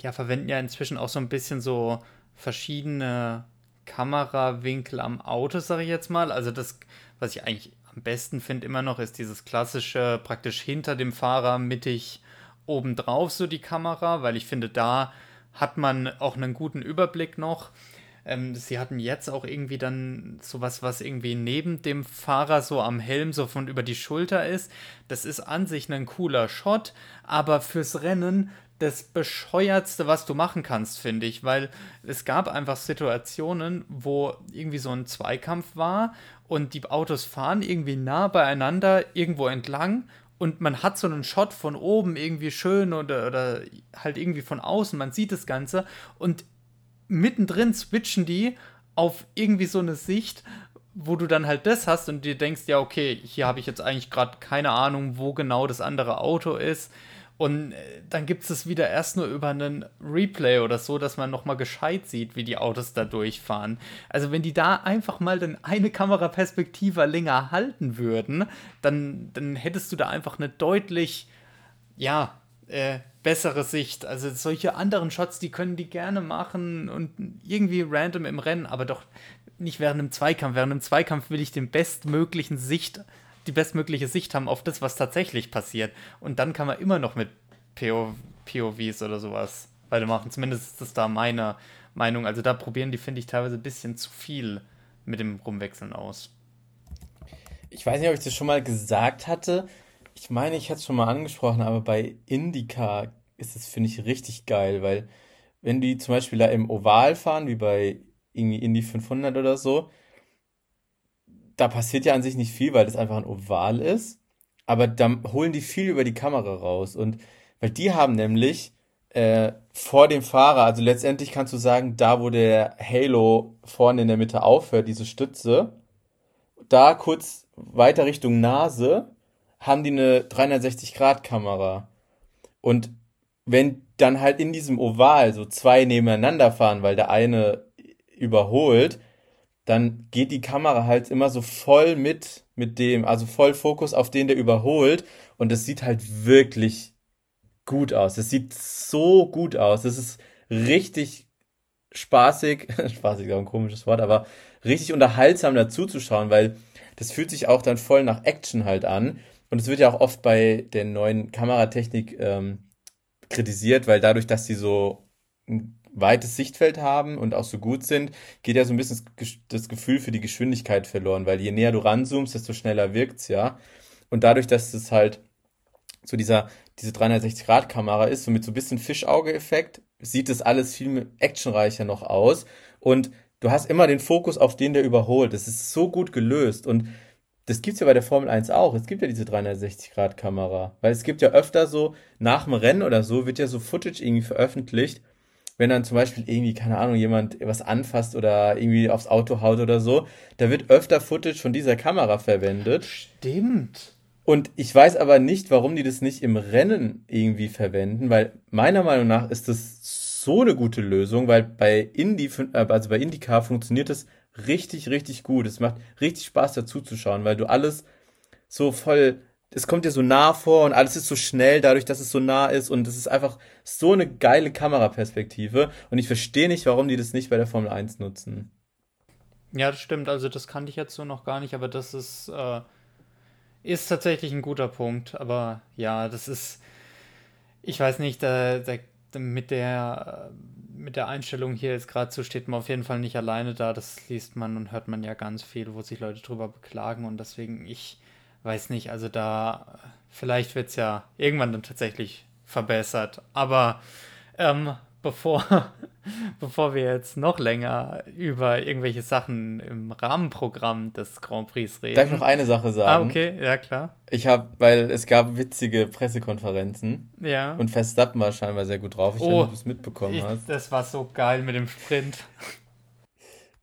ja, verwenden ja inzwischen auch so ein bisschen so verschiedene Kamerawinkel am Auto, sage ich jetzt mal. Also das, was ich eigentlich am besten finde immer noch, ist dieses klassische, praktisch hinter dem Fahrer mittig obendrauf so die Kamera, weil ich finde, da hat man auch einen guten Überblick noch. Ähm, sie hatten jetzt auch irgendwie dann sowas, was irgendwie neben dem Fahrer so am Helm so von über die Schulter ist. Das ist an sich ein cooler Shot, aber fürs Rennen das bescheuertste, was du machen kannst, finde ich, weil es gab einfach Situationen, wo irgendwie so ein Zweikampf war und die Autos fahren irgendwie nah beieinander irgendwo entlang und man hat so einen Shot von oben irgendwie schön oder, oder halt irgendwie von außen, man sieht das Ganze und mittendrin switchen die auf irgendwie so eine Sicht, wo du dann halt das hast und dir denkst, ja, okay, hier habe ich jetzt eigentlich gerade keine Ahnung, wo genau das andere Auto ist. Und äh, dann gibt es wieder erst nur über einen Replay oder so, dass man nochmal gescheit sieht, wie die Autos da durchfahren. Also wenn die da einfach mal dann eine Kameraperspektive länger halten würden, dann, dann hättest du da einfach eine deutlich, ja, äh, bessere Sicht. Also solche anderen Shots, die können die gerne machen und irgendwie random im Rennen, aber doch nicht während einem Zweikampf. Während einem Zweikampf will ich den bestmöglichen Sicht die bestmögliche Sicht haben auf das, was tatsächlich passiert. Und dann kann man immer noch mit PO, POVs oder sowas weitermachen. Zumindest ist das da meine Meinung. Also da probieren die, finde ich, teilweise ein bisschen zu viel mit dem Rumwechseln aus. Ich weiß nicht, ob ich das schon mal gesagt hatte. Ich meine, ich hätte es schon mal angesprochen, aber bei Indica ist es, finde ich, richtig geil, weil wenn die zum Beispiel da im Oval fahren, wie bei irgendwie Indy 500 oder so, da passiert ja an sich nicht viel, weil das einfach ein Oval ist. Aber da holen die viel über die Kamera raus. Und weil die haben nämlich äh, vor dem Fahrer, also letztendlich kannst du sagen, da wo der Halo vorne in der Mitte aufhört, diese Stütze, da kurz weiter Richtung Nase, haben die eine 360-Grad-Kamera. Und wenn dann halt in diesem Oval so zwei nebeneinander fahren, weil der eine überholt, dann geht die Kamera halt immer so voll mit, mit dem, also voll Fokus auf den, der überholt. Und es sieht halt wirklich gut aus. Es sieht so gut aus. Es ist richtig spaßig, [laughs] spaßig ist auch ein komisches Wort, aber richtig unterhaltsam dazu zu schauen, weil das fühlt sich auch dann voll nach Action halt an. Und es wird ja auch oft bei der neuen Kameratechnik ähm, kritisiert, weil dadurch, dass sie so weites Sichtfeld haben und auch so gut sind, geht ja so ein bisschen das Gefühl für die Geschwindigkeit verloren, weil je näher du ranzoomst, desto schneller wirkt's ja. Und dadurch, dass es halt so dieser, diese 360-Grad-Kamera ist, so mit so ein bisschen Fischauge-Effekt, sieht das alles viel actionreicher noch aus. Und du hast immer den Fokus auf den, der überholt. Das ist so gut gelöst. Und das gibt's ja bei der Formel 1 auch. Es gibt ja diese 360-Grad-Kamera. Weil es gibt ja öfter so, nach dem Rennen oder so, wird ja so Footage irgendwie veröffentlicht, wenn dann zum Beispiel irgendwie, keine Ahnung, jemand was anfasst oder irgendwie aufs Auto haut oder so, da wird öfter Footage von dieser Kamera verwendet. Stimmt. Und ich weiß aber nicht, warum die das nicht im Rennen irgendwie verwenden, weil meiner Meinung nach ist das so eine gute Lösung, weil bei Indy, äh, also bei IndyCar funktioniert das richtig, richtig gut. Es macht richtig Spaß dazu zu schauen, weil du alles so voll es kommt dir so nah vor und alles ist so schnell, dadurch, dass es so nah ist und es ist einfach so eine geile Kameraperspektive und ich verstehe nicht, warum die das nicht bei der Formel 1 nutzen. Ja, das stimmt, also das kannte ich jetzt so noch gar nicht, aber das ist, äh, ist tatsächlich ein guter Punkt, aber ja, das ist, ich weiß nicht, da, da, mit der mit der Einstellung hier jetzt gerade so steht man auf jeden Fall nicht alleine da. Das liest man und hört man ja ganz viel, wo sich Leute drüber beklagen. Und deswegen, ich, weiß nicht, also da, vielleicht wird es ja irgendwann dann tatsächlich verbessert. Aber ähm, bevor, [laughs] bevor wir jetzt noch länger über irgendwelche Sachen im Rahmenprogramm des Grand Prix reden. Darf ich noch eine Sache sagen? Ah, okay, ja klar. Ich habe, weil es gab witzige Pressekonferenzen. Ja. Und Verstappen war scheinbar sehr gut drauf. Ich Oh, weiß nicht, ob du es mitbekommen Ich, hast. das war so geil mit dem Sprint.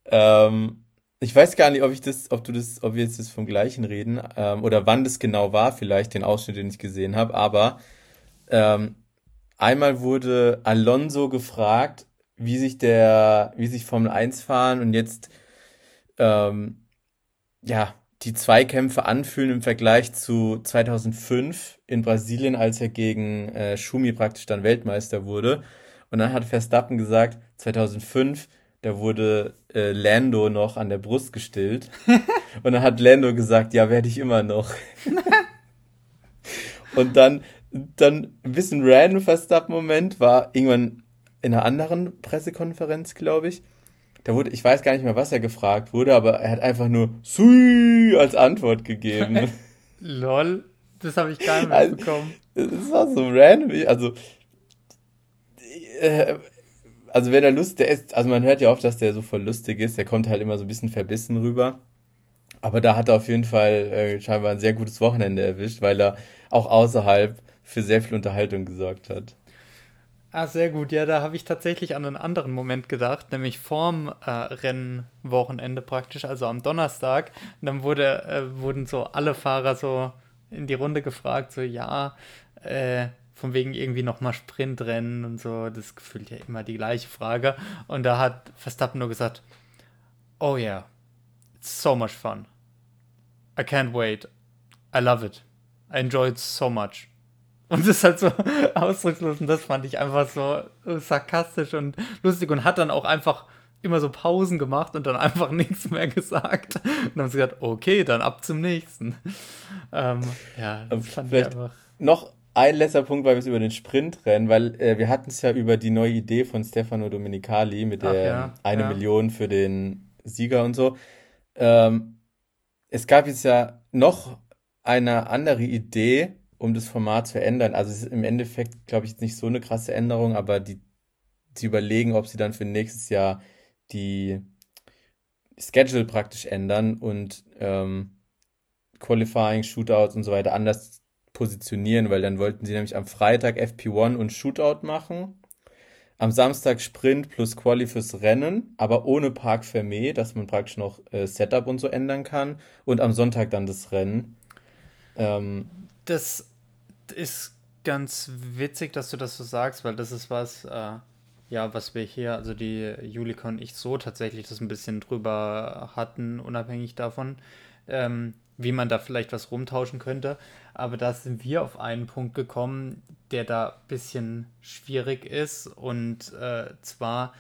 Ähm, ich weiß gar nicht, ob ich das, ob du das, ob wir jetzt das vom gleichen reden, ähm, oder wann das genau war, vielleicht den Ausschnitt, den ich gesehen habe, aber ähm, einmal wurde Alonso gefragt, wie sich der, wie sich Formel 1 fahren und jetzt ähm, ja, die Zweikämpfe anfühlen im Vergleich zu 2005 in Brasilien, als er gegen äh, Schumi praktisch dann Weltmeister wurde. Und dann hat Verstappen gesagt, 2005, da wurde äh, Lando noch an der Brust gestillt. [laughs] Und dann hat Lando gesagt, ja, werde ich immer noch. [laughs] Und dann, dann ein bisschen random Verstappen-Moment war irgendwann in einer anderen Pressekonferenz, glaube ich. Da wurde, ich weiß gar nicht mehr, was er gefragt wurde, aber er hat einfach nur Sui als Antwort gegeben. [laughs] Lol, das habe ich gar nicht Also- mitbekommen. Das war so random. Also, äh, also wenn er Lust, der ist, also man hört ja oft, dass der so voll lustig ist. Der kommt halt immer so ein bisschen verbissen rüber. Aber da hat er auf jeden Fall äh, scheinbar ein sehr gutes Wochenende erwischt, weil er auch außerhalb für sehr viel Unterhaltung gesorgt hat. Ah, sehr gut. Ja, da habe ich tatsächlich an einen anderen Moment gedacht, nämlich vorm äh, Rennwochenende praktisch, also am Donnerstag. Und dann wurde, äh, wurden so alle Fahrer so in die Runde gefragt, so ja, äh, von wegen irgendwie nochmal Sprintrennen und so. Das gefühlt ja immer die gleiche Frage. Und da hat Verstappen nur gesagt, oh yeah, it's so much fun. I can't wait. I love it. I enjoy it so much. Und das ist halt so [laughs] ausdruckslos und das fand ich einfach so sarkastisch und lustig und hat dann auch einfach immer so Pausen gemacht und dann [laughs] einfach nichts mehr gesagt. Und dann haben sie gesagt, okay, dann ab zum nächsten. Ähm, ja, das fand ich Vielleicht- einfach. Noch ein letzter Punkt, weil wir es über den Sprint rennen, weil äh, wir hatten es ja über die neue Idee von Stefano Domenicali mit der ja, eine ja. Million für den Sieger und so. Ähm, es gab jetzt ja noch eine andere Idee, um das Format zu ändern. Also es ist im Endeffekt, glaube ich, nicht so eine krasse Änderung, aber die, sie überlegen, ob sie dann für nächstes Jahr die Schedule praktisch ändern und ähm, Qualifying, Shootouts und so weiter anders positionieren, weil dann wollten sie nämlich am Freitag FP1 und Shootout machen. Am Samstag Sprint plus Quali fürs Rennen, aber ohne Park Fermé, dass man praktisch noch äh, Setup und so ändern kann. Und am Sonntag dann das Rennen. Ähm, Das ist ganz witzig, dass du das so sagst, weil das ist was, äh, ja, was wir hier, also die Julika und ich so tatsächlich das ein bisschen drüber hatten, unabhängig davon, ähm, wie man da vielleicht was rumtauschen könnte. Aber da sind wir auf einen Punkt gekommen, der da ein bisschen schwierig ist. Und äh, zwar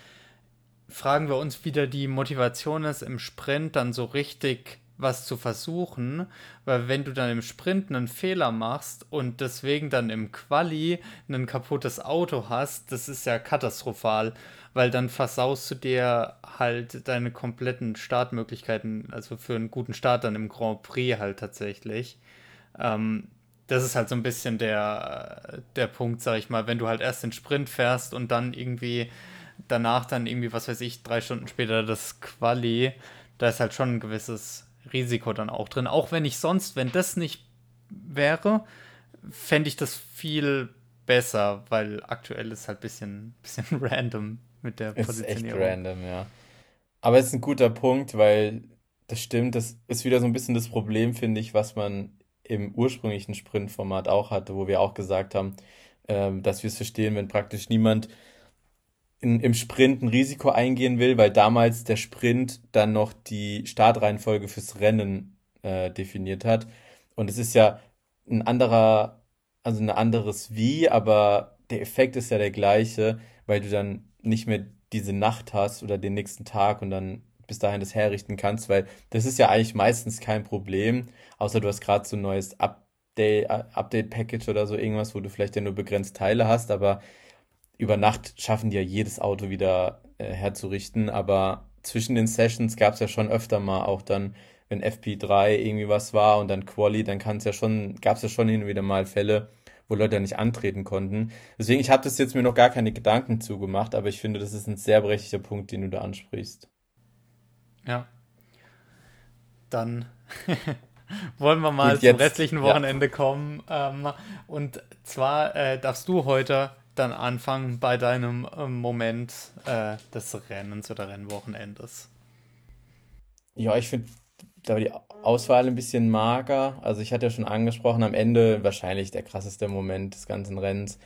fragen wir uns wieder die Motivation ist, im Sprint dann so richtig was zu versuchen, weil wenn du dann im Sprint einen Fehler machst und deswegen dann im Quali ein kaputtes Auto hast, das ist ja katastrophal, weil dann versaust du dir halt deine kompletten Startmöglichkeiten, also für einen guten Start dann im Grand Prix halt tatsächlich. Ähm, das ist halt so ein bisschen der, der Punkt, sag ich mal, wenn du halt erst den Sprint fährst und dann irgendwie danach dann irgendwie, was weiß ich, drei Stunden später das Quali, da ist halt schon ein gewisses Risiko dann auch drin. Auch wenn ich sonst, wenn das nicht wäre, fände ich das viel besser, weil aktuell ist halt ein bisschen, bisschen [laughs] random mit der ist echt Positionierung. random, ja. Aber es ist ein guter Punkt, weil das stimmt, das ist wieder so ein bisschen das Problem, finde ich, was man im ursprünglichen Sprintformat auch hatte, wo wir auch gesagt haben, ähm, dass wir es verstehen, wenn praktisch niemand in, im Sprint ein Risiko eingehen will, weil damals der Sprint dann noch die Startreihenfolge fürs Rennen äh, definiert hat. Und es ist ja ein anderer, also ein anderes Wie, aber der Effekt ist ja der gleiche, weil du dann nicht mehr diese Nacht hast oder den nächsten Tag und dann bis dahin das herrichten kannst, weil das ist ja eigentlich meistens kein Problem, außer du hast gerade so ein neues Update, Update-Package oder so irgendwas, wo du vielleicht ja nur begrenzt Teile hast, aber über Nacht schaffen die ja jedes Auto wieder äh, herzurichten, aber zwischen den Sessions gab es ja schon öfter mal auch dann, wenn FP3 irgendwie was war und dann Quali, dann kann es ja schon, gab es ja schon hin und wieder mal Fälle, wo Leute nicht antreten konnten. Deswegen, ich habe das jetzt mir noch gar keine Gedanken zugemacht, aber ich finde, das ist ein sehr berechtigter Punkt, den du da ansprichst. Ja. Dann [laughs] wollen wir mal jetzt, zum restlichen Wochenende ja. kommen. Ähm, und zwar äh, darfst du heute dann anfangen bei deinem äh, Moment äh, des Rennens oder Rennwochenendes. Ja, ich finde da war die Auswahl ein bisschen mager. Also ich hatte ja schon angesprochen, am Ende wahrscheinlich der krasseste Moment des ganzen Rennens,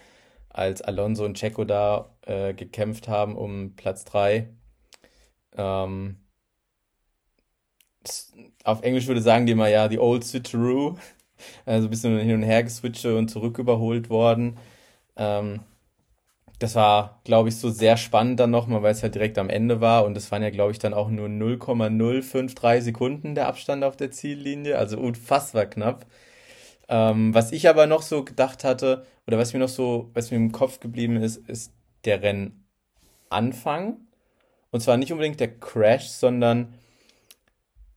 als Alonso und Checo da äh, gekämpft haben um Platz 3. Ähm, auf Englisch würde sagen die mal ja die Old Switcheroo. Also ein bisschen hin und her geswitcht und zurück überholt worden. Ähm, das war, glaube ich, so sehr spannend dann nochmal, weil es halt direkt am Ende war und es waren ja, glaube ich, dann auch nur 0,053 Sekunden der Abstand auf der Ziellinie, also unfassbar knapp. Ähm, was ich aber noch so gedacht hatte, oder was mir noch so, was mir im Kopf geblieben ist, ist der Rennanfang. Und zwar nicht unbedingt der Crash, sondern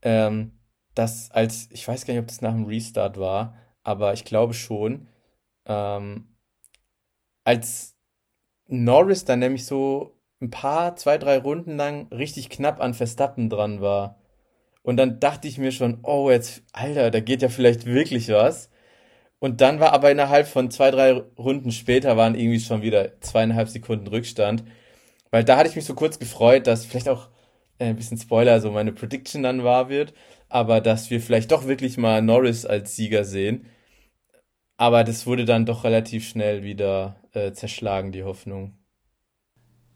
ähm, das als, ich weiß gar nicht, ob das nach dem Restart war, aber ich glaube schon, ähm, als Norris dann nämlich so ein paar, zwei, drei Runden lang richtig knapp an Verstappen dran war. Und dann dachte ich mir schon, oh, jetzt, Alter, da geht ja vielleicht wirklich was. Und dann war aber innerhalb von zwei, drei Runden später waren irgendwie schon wieder zweieinhalb Sekunden Rückstand. Weil da hatte ich mich so kurz gefreut, dass vielleicht auch äh, ein bisschen Spoiler, so meine Prediction dann wahr wird. Aber dass wir vielleicht doch wirklich mal Norris als Sieger sehen. Aber das wurde dann doch relativ schnell wieder äh, zerschlagen, die Hoffnung.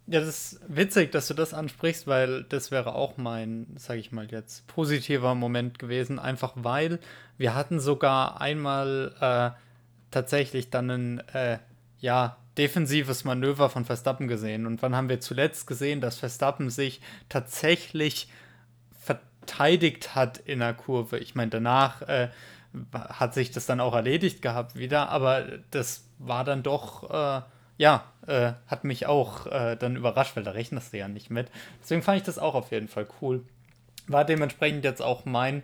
Ja, das ist witzig, dass du das ansprichst, weil das wäre auch mein, sage ich mal jetzt, positiver Moment gewesen, einfach weil wir hatten sogar einmal äh, tatsächlich dann ein, äh, ja, defensives Manöver von Verstappen gesehen. Und wann haben wir zuletzt gesehen, dass Verstappen sich tatsächlich verteidigt hat in der Kurve? Ich meine, danach äh, hat sich das dann auch erledigt gehabt wieder, aber das war dann doch, äh, ja, äh, hat mich auch äh, dann überrascht, weil da rechnest du ja nicht mit. Deswegen fand ich das auch auf jeden Fall cool. War dementsprechend jetzt auch mein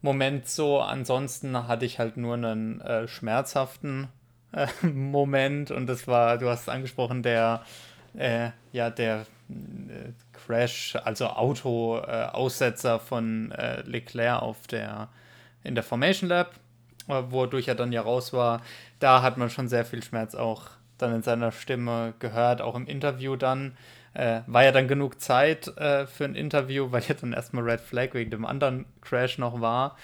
Moment so. Ansonsten hatte ich halt nur einen äh, schmerzhaften äh, [laughs] Moment und das war, du hast es angesprochen, der, ja, der Crash, also Auto-Aussetzer von Leclerc auf der in der Formation Lab, äh, wodurch er dann ja raus war. Da hat man schon sehr viel Schmerz auch dann in seiner Stimme gehört, auch im Interview dann. Äh, war ja dann genug Zeit äh, für ein Interview, weil ja dann erstmal Red Flag wegen dem anderen Crash noch war.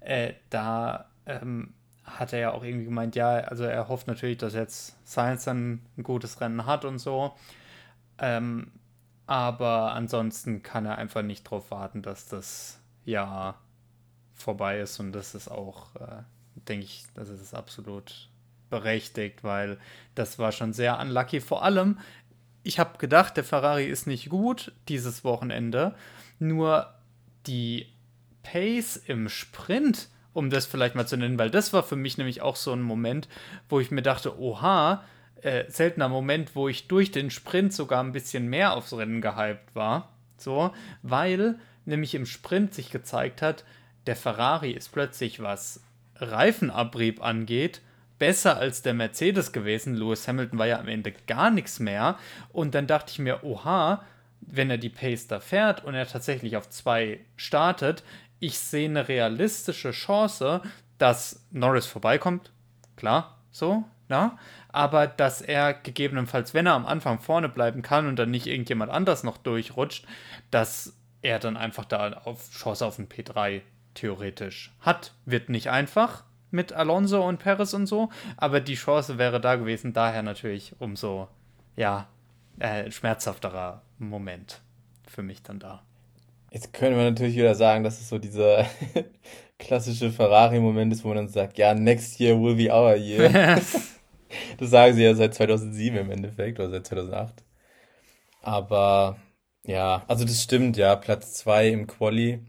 Äh, da ähm, hat er ja auch irgendwie gemeint, ja, also er hofft natürlich, dass jetzt Science dann ein gutes Rennen hat und so. Ähm, aber ansonsten kann er einfach nicht darauf warten, dass das ja vorbei ist und das ist auch, äh, denke ich, das ist absolut berechtigt, weil das war schon sehr unlucky. Vor allem, ich habe gedacht, der Ferrari ist nicht gut dieses Wochenende, nur die Pace im Sprint, um das vielleicht mal zu nennen, weil das war für mich nämlich auch so ein Moment, wo ich mir dachte, oha, äh, seltener Moment, wo ich durch den Sprint sogar ein bisschen mehr aufs Rennen gehypt war. So, weil nämlich im Sprint sich gezeigt hat, der Ferrari ist plötzlich, was Reifenabrieb angeht, besser als der Mercedes gewesen. Lewis Hamilton war ja am Ende gar nichts mehr. Und dann dachte ich mir, oha, wenn er die Pace da fährt und er tatsächlich auf zwei startet, ich sehe eine realistische Chance, dass Norris vorbeikommt. Klar, so, na? Aber dass er gegebenenfalls, wenn er am Anfang vorne bleiben kann und dann nicht irgendjemand anders noch durchrutscht, dass er dann einfach da auf Chance auf ein P3 theoretisch hat. Wird nicht einfach mit Alonso und Perez und so, aber die Chance wäre da gewesen. Daher natürlich umso, ja, äh, schmerzhafterer Moment für mich dann da. Jetzt können wir natürlich wieder sagen, dass es so dieser [laughs] klassische Ferrari-Moment ist, wo man dann sagt, ja, next year will be our year. [laughs] [laughs] das sagen sie ja seit 2007 im Endeffekt oder seit 2008. Aber ja, also das stimmt, ja, Platz 2 im Quali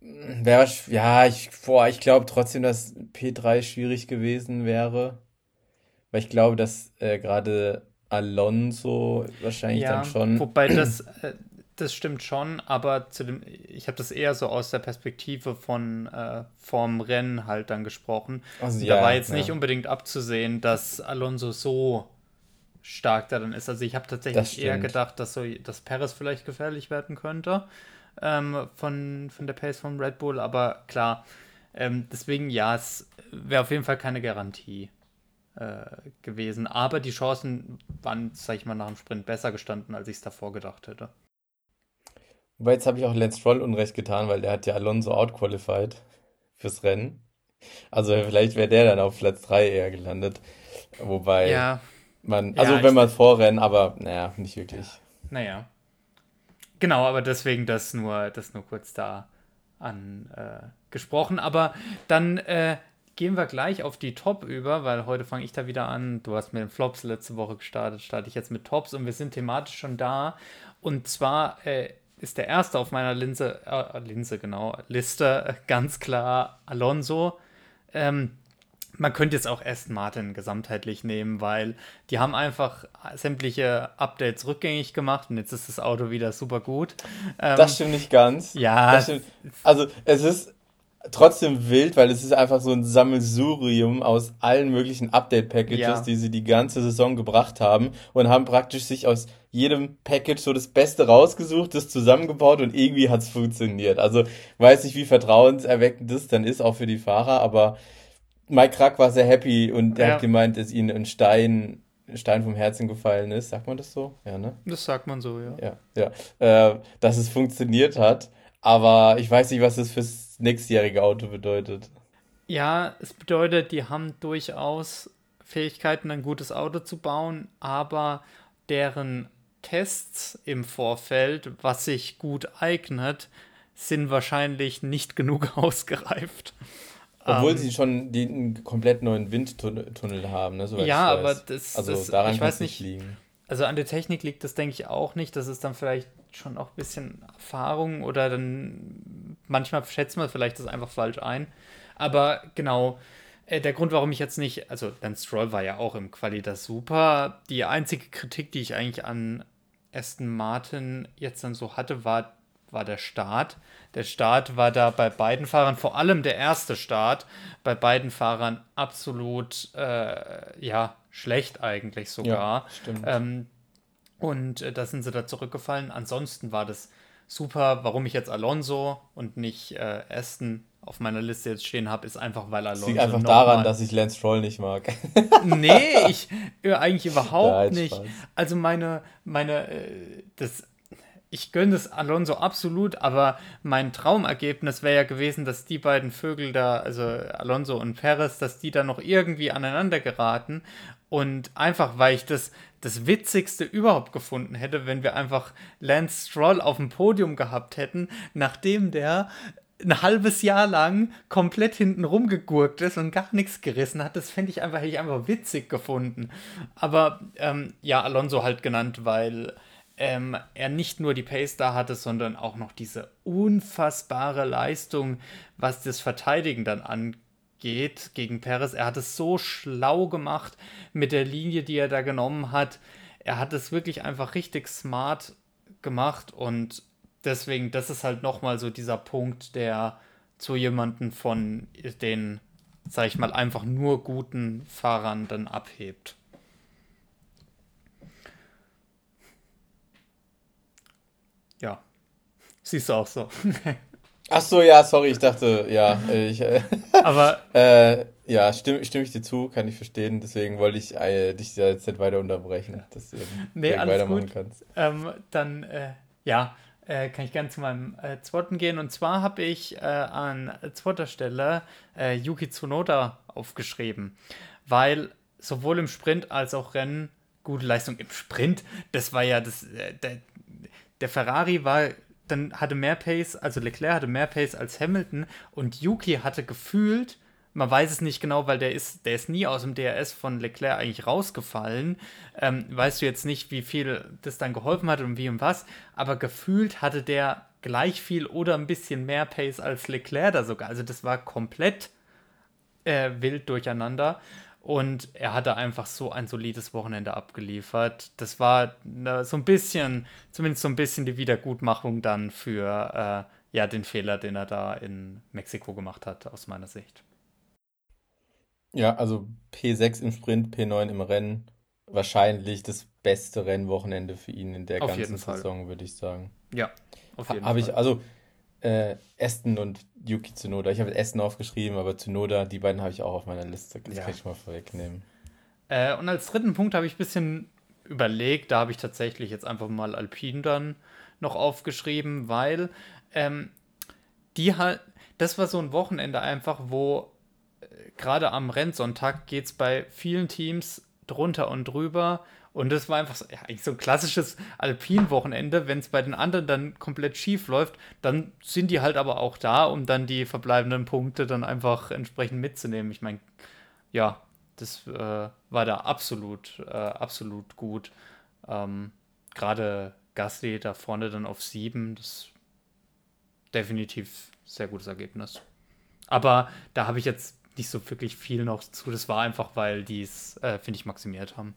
Wäre, ja, ich, boah, ich glaube trotzdem, dass P3 schwierig gewesen wäre. Weil ich glaube, dass äh, gerade Alonso wahrscheinlich ja, dann schon. Wobei das, [clears throat] äh, das stimmt schon, aber zu dem, ich habe das eher so aus der Perspektive von äh, vorm Rennen halt dann gesprochen. Also, da ja, war jetzt ja. nicht unbedingt abzusehen, dass Alonso so stark da dann ist. Also ich habe tatsächlich eher gedacht, dass so, dass Perez vielleicht gefährlich werden könnte ähm, von, von der Pace von Red Bull, aber klar, ähm, deswegen ja, es wäre auf jeden Fall keine Garantie äh, gewesen. Aber die Chancen waren, sag ich mal, nach dem Sprint besser gestanden, als ich es davor gedacht hätte. Wobei jetzt habe ich auch Lance Stroll Unrecht getan, weil der hat ja Alonso outqualified fürs Rennen. Also vielleicht wäre der dann auf Platz 3 eher gelandet. Wobei ja. man, also ja, wenn man vorrennen, aber naja, nicht wirklich. Naja. Genau, aber deswegen das nur, das nur kurz da angesprochen. Äh, aber dann äh, gehen wir gleich auf die Top über, weil heute fange ich da wieder an. Du hast mit den Flops letzte Woche gestartet, starte ich jetzt mit Tops und wir sind thematisch schon da. Und zwar äh, ist der erste auf meiner Linse, äh, Linse genau, Liste ganz klar Alonso. Ähm, man könnte jetzt auch Aston Martin gesamtheitlich nehmen, weil die haben einfach sämtliche Updates rückgängig gemacht und jetzt ist das Auto wieder super gut. Ähm, das stimmt nicht ganz. Ja. Also es ist trotzdem wild, weil es ist einfach so ein Sammelsurium aus allen möglichen Update-Packages, ja. die sie die ganze Saison gebracht haben und haben praktisch sich aus jedem Package so das Beste rausgesucht, das zusammengebaut und irgendwie hat's funktioniert. Also weiß nicht, wie vertrauenserweckend das dann ist, auch für die Fahrer, aber Mike Krack war sehr happy und er ja. hat gemeint, dass ihnen ein Stein, ein Stein vom Herzen gefallen ist. Sagt man das so? Ja, ne? Das sagt man so, ja. Ja, ja. Äh, dass es funktioniert hat. Aber ich weiß nicht, was das fürs nächstjährige Auto bedeutet. Ja, es bedeutet, die haben durchaus Fähigkeiten, ein gutes Auto zu bauen, aber deren Tests im Vorfeld, was sich gut eignet, sind wahrscheinlich nicht genug [laughs] ausgereift. Obwohl ähm, sie schon die, einen komplett neuen Windtunnel haben, ne? ja, aber das, also das, daran ich weiß nicht liegen. Also an der Technik liegt das, denke ich, auch nicht. Das ist dann vielleicht schon auch ein bisschen Erfahrung oder dann manchmal schätzt man vielleicht das einfach falsch ein. Aber genau, äh, der Grund, warum ich jetzt nicht, also Dan Stroll war ja auch im Qualitas super. Die einzige Kritik, die ich eigentlich an Aston Martin jetzt dann so hatte, war war der Start. Der Start war da bei beiden Fahrern, vor allem der erste Start, bei beiden Fahrern absolut äh, ja, schlecht eigentlich sogar. Ja, stimmt. Ähm, und äh, da sind sie da zurückgefallen. Ansonsten war das super. Warum ich jetzt Alonso und nicht äh, Aston auf meiner Liste jetzt stehen habe, ist einfach, weil Alonso. Liegt einfach daran, dass ich Lance Stroll nicht mag. [laughs] nee, ich äh, eigentlich überhaupt nicht. Also meine, meine, äh, das ich gönne es Alonso absolut, aber mein Traumergebnis wäre ja gewesen, dass die beiden Vögel da, also Alonso und Perez, dass die da noch irgendwie aneinander geraten. Und einfach, weil ich das, das Witzigste überhaupt gefunden hätte, wenn wir einfach Lance Stroll auf dem Podium gehabt hätten, nachdem der ein halbes Jahr lang komplett hinten rumgegurkt ist und gar nichts gerissen hat. Das fände ich einfach, hätte ich einfach witzig gefunden. Aber ähm, ja, Alonso halt genannt, weil ähm, er nicht nur die Pace da hatte, sondern auch noch diese unfassbare Leistung, was das Verteidigen dann angeht gegen Perez. Er hat es so schlau gemacht mit der Linie, die er da genommen hat. Er hat es wirklich einfach richtig smart gemacht und deswegen, das ist halt nochmal so dieser Punkt, der zu jemanden von den, sag ich mal, einfach nur guten Fahrern dann abhebt. Ja. Siehst du auch so. [laughs] Ach so, ja, sorry, ich dachte, ja, ich, äh, aber [laughs] äh, ja, stimme, stimme ich dir zu, kann ich verstehen. Deswegen wollte ich äh, dich jetzt nicht weiter unterbrechen, dass du nee, weitermachen gut. kannst. Ähm, dann, äh, ja, äh, kann ich gerne zu meinem äh, zweiten gehen. Und zwar habe ich äh, an zweiter Stelle äh, Yuki Tsunoda aufgeschrieben, weil sowohl im Sprint als auch Rennen gute Leistung im Sprint, das war ja das, äh, der, der Ferrari war dann hatte mehr Pace, also Leclerc hatte mehr Pace als Hamilton und Yuki hatte gefühlt, man weiß es nicht genau, weil der ist, der ist nie aus dem DRS von Leclerc eigentlich rausgefallen. Ähm, weißt du jetzt nicht, wie viel das dann geholfen hat und wie und was, aber gefühlt hatte der gleich viel oder ein bisschen mehr Pace als Leclerc da sogar. Also das war komplett äh, wild durcheinander. Und er hatte einfach so ein solides Wochenende abgeliefert. Das war so ein bisschen, zumindest so ein bisschen die Wiedergutmachung dann für äh, ja, den Fehler, den er da in Mexiko gemacht hat, aus meiner Sicht. Ja, also P6 im Sprint, P9 im Rennen. Wahrscheinlich das beste Rennwochenende für ihn in der auf ganzen Saison, würde ich sagen. Ja, auf jeden ha, Fall. Ich, also äh, Aston und Yuki Tsunoda. Ich habe Aston aufgeschrieben, aber Tsunoda, die beiden habe ich auch auf meiner Liste. Das ja. kann ich mal vorwegnehmen. Äh, und als dritten Punkt habe ich ein bisschen überlegt, da habe ich tatsächlich jetzt einfach mal Alpine dann noch aufgeschrieben, weil ähm, die halt, das war so ein Wochenende einfach, wo äh, gerade am Rennsonntag geht es bei vielen Teams drunter und drüber und das war einfach so, ja, so ein klassisches Alpin-Wochenende. Wenn es bei den anderen dann komplett schief läuft, dann sind die halt aber auch da, um dann die verbleibenden Punkte dann einfach entsprechend mitzunehmen. Ich meine, ja, das äh, war da absolut, äh, absolut gut. Ähm, Gerade Gasly da vorne dann auf sieben, das definitiv sehr gutes Ergebnis. Aber da habe ich jetzt nicht so wirklich viel noch zu. Das war einfach, weil die es, äh, finde ich, maximiert haben.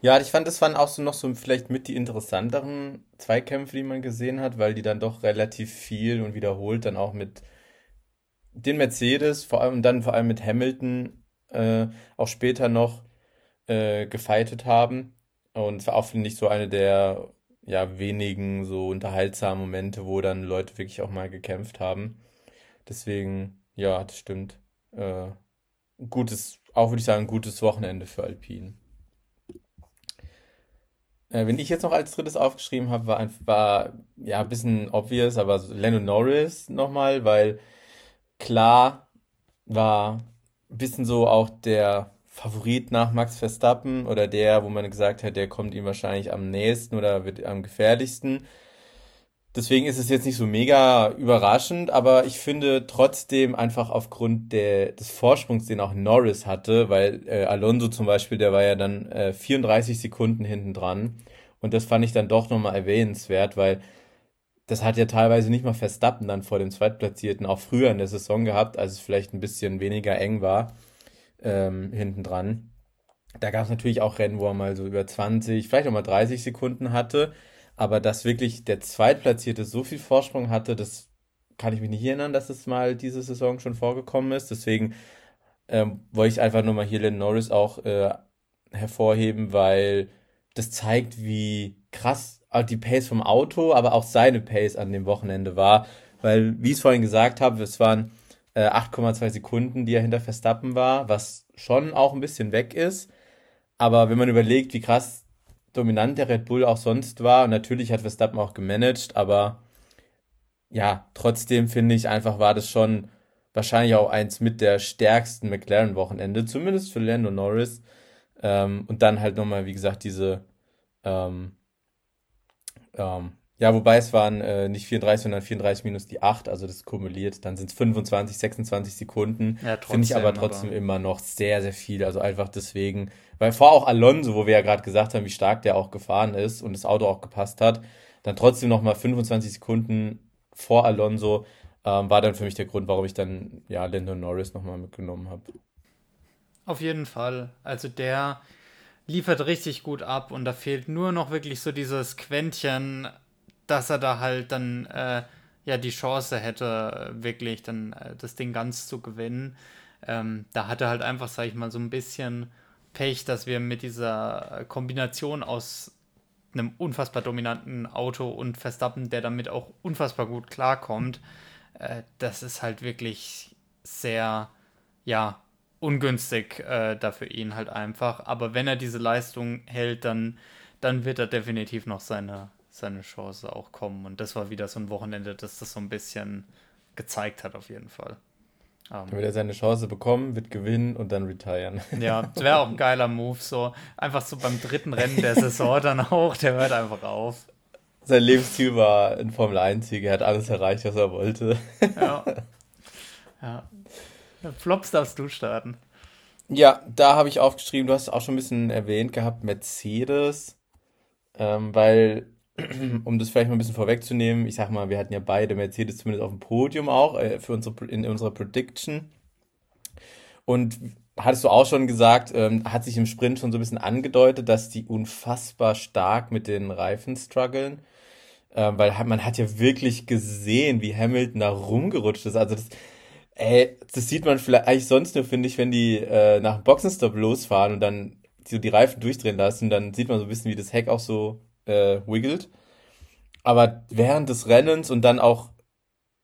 Ja, ich fand, das waren auch so noch so vielleicht mit die interessanteren Zweikämpfe, die man gesehen hat, weil die dann doch relativ viel und wiederholt dann auch mit den Mercedes, vor allem dann vor allem mit Hamilton äh, auch später noch äh, gefeitet haben. Und es war auch, finde ich, so eine der ja, wenigen so unterhaltsamen Momente, wo dann Leute wirklich auch mal gekämpft haben. Deswegen, ja, das stimmt. Äh, gutes, auch würde ich sagen, gutes Wochenende für Alpine. Äh, wenn ich jetzt noch als drittes aufgeschrieben habe, war, war ja ein bisschen obvious, aber Lando Norris nochmal, weil klar war ein bisschen so auch der Favorit nach Max Verstappen oder der, wo man gesagt hat, der kommt ihm wahrscheinlich am nächsten oder wird am gefährlichsten. Deswegen ist es jetzt nicht so mega überraschend, aber ich finde trotzdem einfach aufgrund der, des Vorsprungs, den auch Norris hatte, weil äh, Alonso zum Beispiel, der war ja dann äh, 34 Sekunden hinten dran. Und das fand ich dann doch nochmal erwähnenswert, weil das hat ja teilweise nicht mal Verstappen dann vor dem Zweitplatzierten auch früher in der Saison gehabt, als es vielleicht ein bisschen weniger eng war ähm, hinten dran. Da gab es natürlich auch Rennen, wo er mal so über 20, vielleicht auch mal 30 Sekunden hatte. Aber dass wirklich der Zweitplatzierte so viel Vorsprung hatte, das kann ich mich nicht erinnern, dass es mal diese Saison schon vorgekommen ist. Deswegen ähm, wollte ich einfach nur mal hier Len Norris auch äh, hervorheben, weil das zeigt, wie krass die Pace vom Auto, aber auch seine Pace an dem Wochenende war. Weil, wie ich es vorhin gesagt habe, es waren äh, 8,2 Sekunden, die er hinter Verstappen war, was schon auch ein bisschen weg ist. Aber wenn man überlegt, wie krass dominant der Red Bull auch sonst war. Und natürlich hat Verstappen auch gemanagt, aber ja, trotzdem finde ich einfach war das schon wahrscheinlich auch eins mit der stärksten McLaren-Wochenende, zumindest für Lando Norris. Ähm, und dann halt nochmal, wie gesagt, diese ähm, ähm, ja, wobei es waren äh, nicht 34, sondern 34 minus die 8, also das kumuliert, dann sind es 25, 26 Sekunden. Ja, Finde ich aber trotzdem aber. immer noch sehr, sehr viel. Also einfach deswegen, weil vor auch Alonso, wo wir ja gerade gesagt haben, wie stark der auch gefahren ist und das Auto auch gepasst hat, dann trotzdem nochmal 25 Sekunden vor Alonso, ähm, war dann für mich der Grund, warum ich dann ja Lyndon Norris nochmal mitgenommen habe. Auf jeden Fall. Also der liefert richtig gut ab und da fehlt nur noch wirklich so dieses Quäntchen dass er da halt dann äh, ja die Chance hätte, wirklich dann äh, das Ding ganz zu gewinnen. Ähm, da hat er halt einfach, sag ich mal, so ein bisschen Pech, dass wir mit dieser Kombination aus einem unfassbar dominanten Auto und Verstappen, der damit auch unfassbar gut klarkommt, äh, das ist halt wirklich sehr, ja, ungünstig äh, da für ihn halt einfach. Aber wenn er diese Leistung hält, dann, dann wird er definitiv noch seine, seine Chance auch kommen. Und das war wieder so ein Wochenende, das das so ein bisschen gezeigt hat, auf jeden Fall. Um, dann wird er seine Chance bekommen, wird gewinnen und dann retiren. [laughs] Ja, das wäre auch ein geiler Move. So einfach so beim dritten Rennen der Saison [laughs] dann auch, der hört einfach auf. Sein Lebensziel war ein Formel 1-Sieg, er hat alles erreicht, was er wollte. [laughs] Ja. ja. Flops darfst du starten. Ja, da habe ich aufgeschrieben, du hast es auch schon ein bisschen erwähnt gehabt, Mercedes. Ähm, weil [clears throat] um das vielleicht mal ein bisschen vorwegzunehmen, ich sag mal, wir hatten ja beide Mercedes zumindest auf dem Podium auch äh, für unsere, in unserer Prediction. Und hattest du auch schon gesagt, ähm, hat sich im Sprint schon so ein bisschen angedeutet, dass die unfassbar stark mit den Reifen strugglen. Äh, weil man hat ja wirklich gesehen, wie Hamilton da rumgerutscht ist. Also das, ey, das sieht man vielleicht eigentlich sonst nur, finde ich, wenn die äh, nach dem Boxenstopp losfahren und dann so die Reifen durchdrehen lassen, dann sieht man so ein bisschen, wie das Heck auch so äh, wiggelt. Aber während des Rennens und dann auch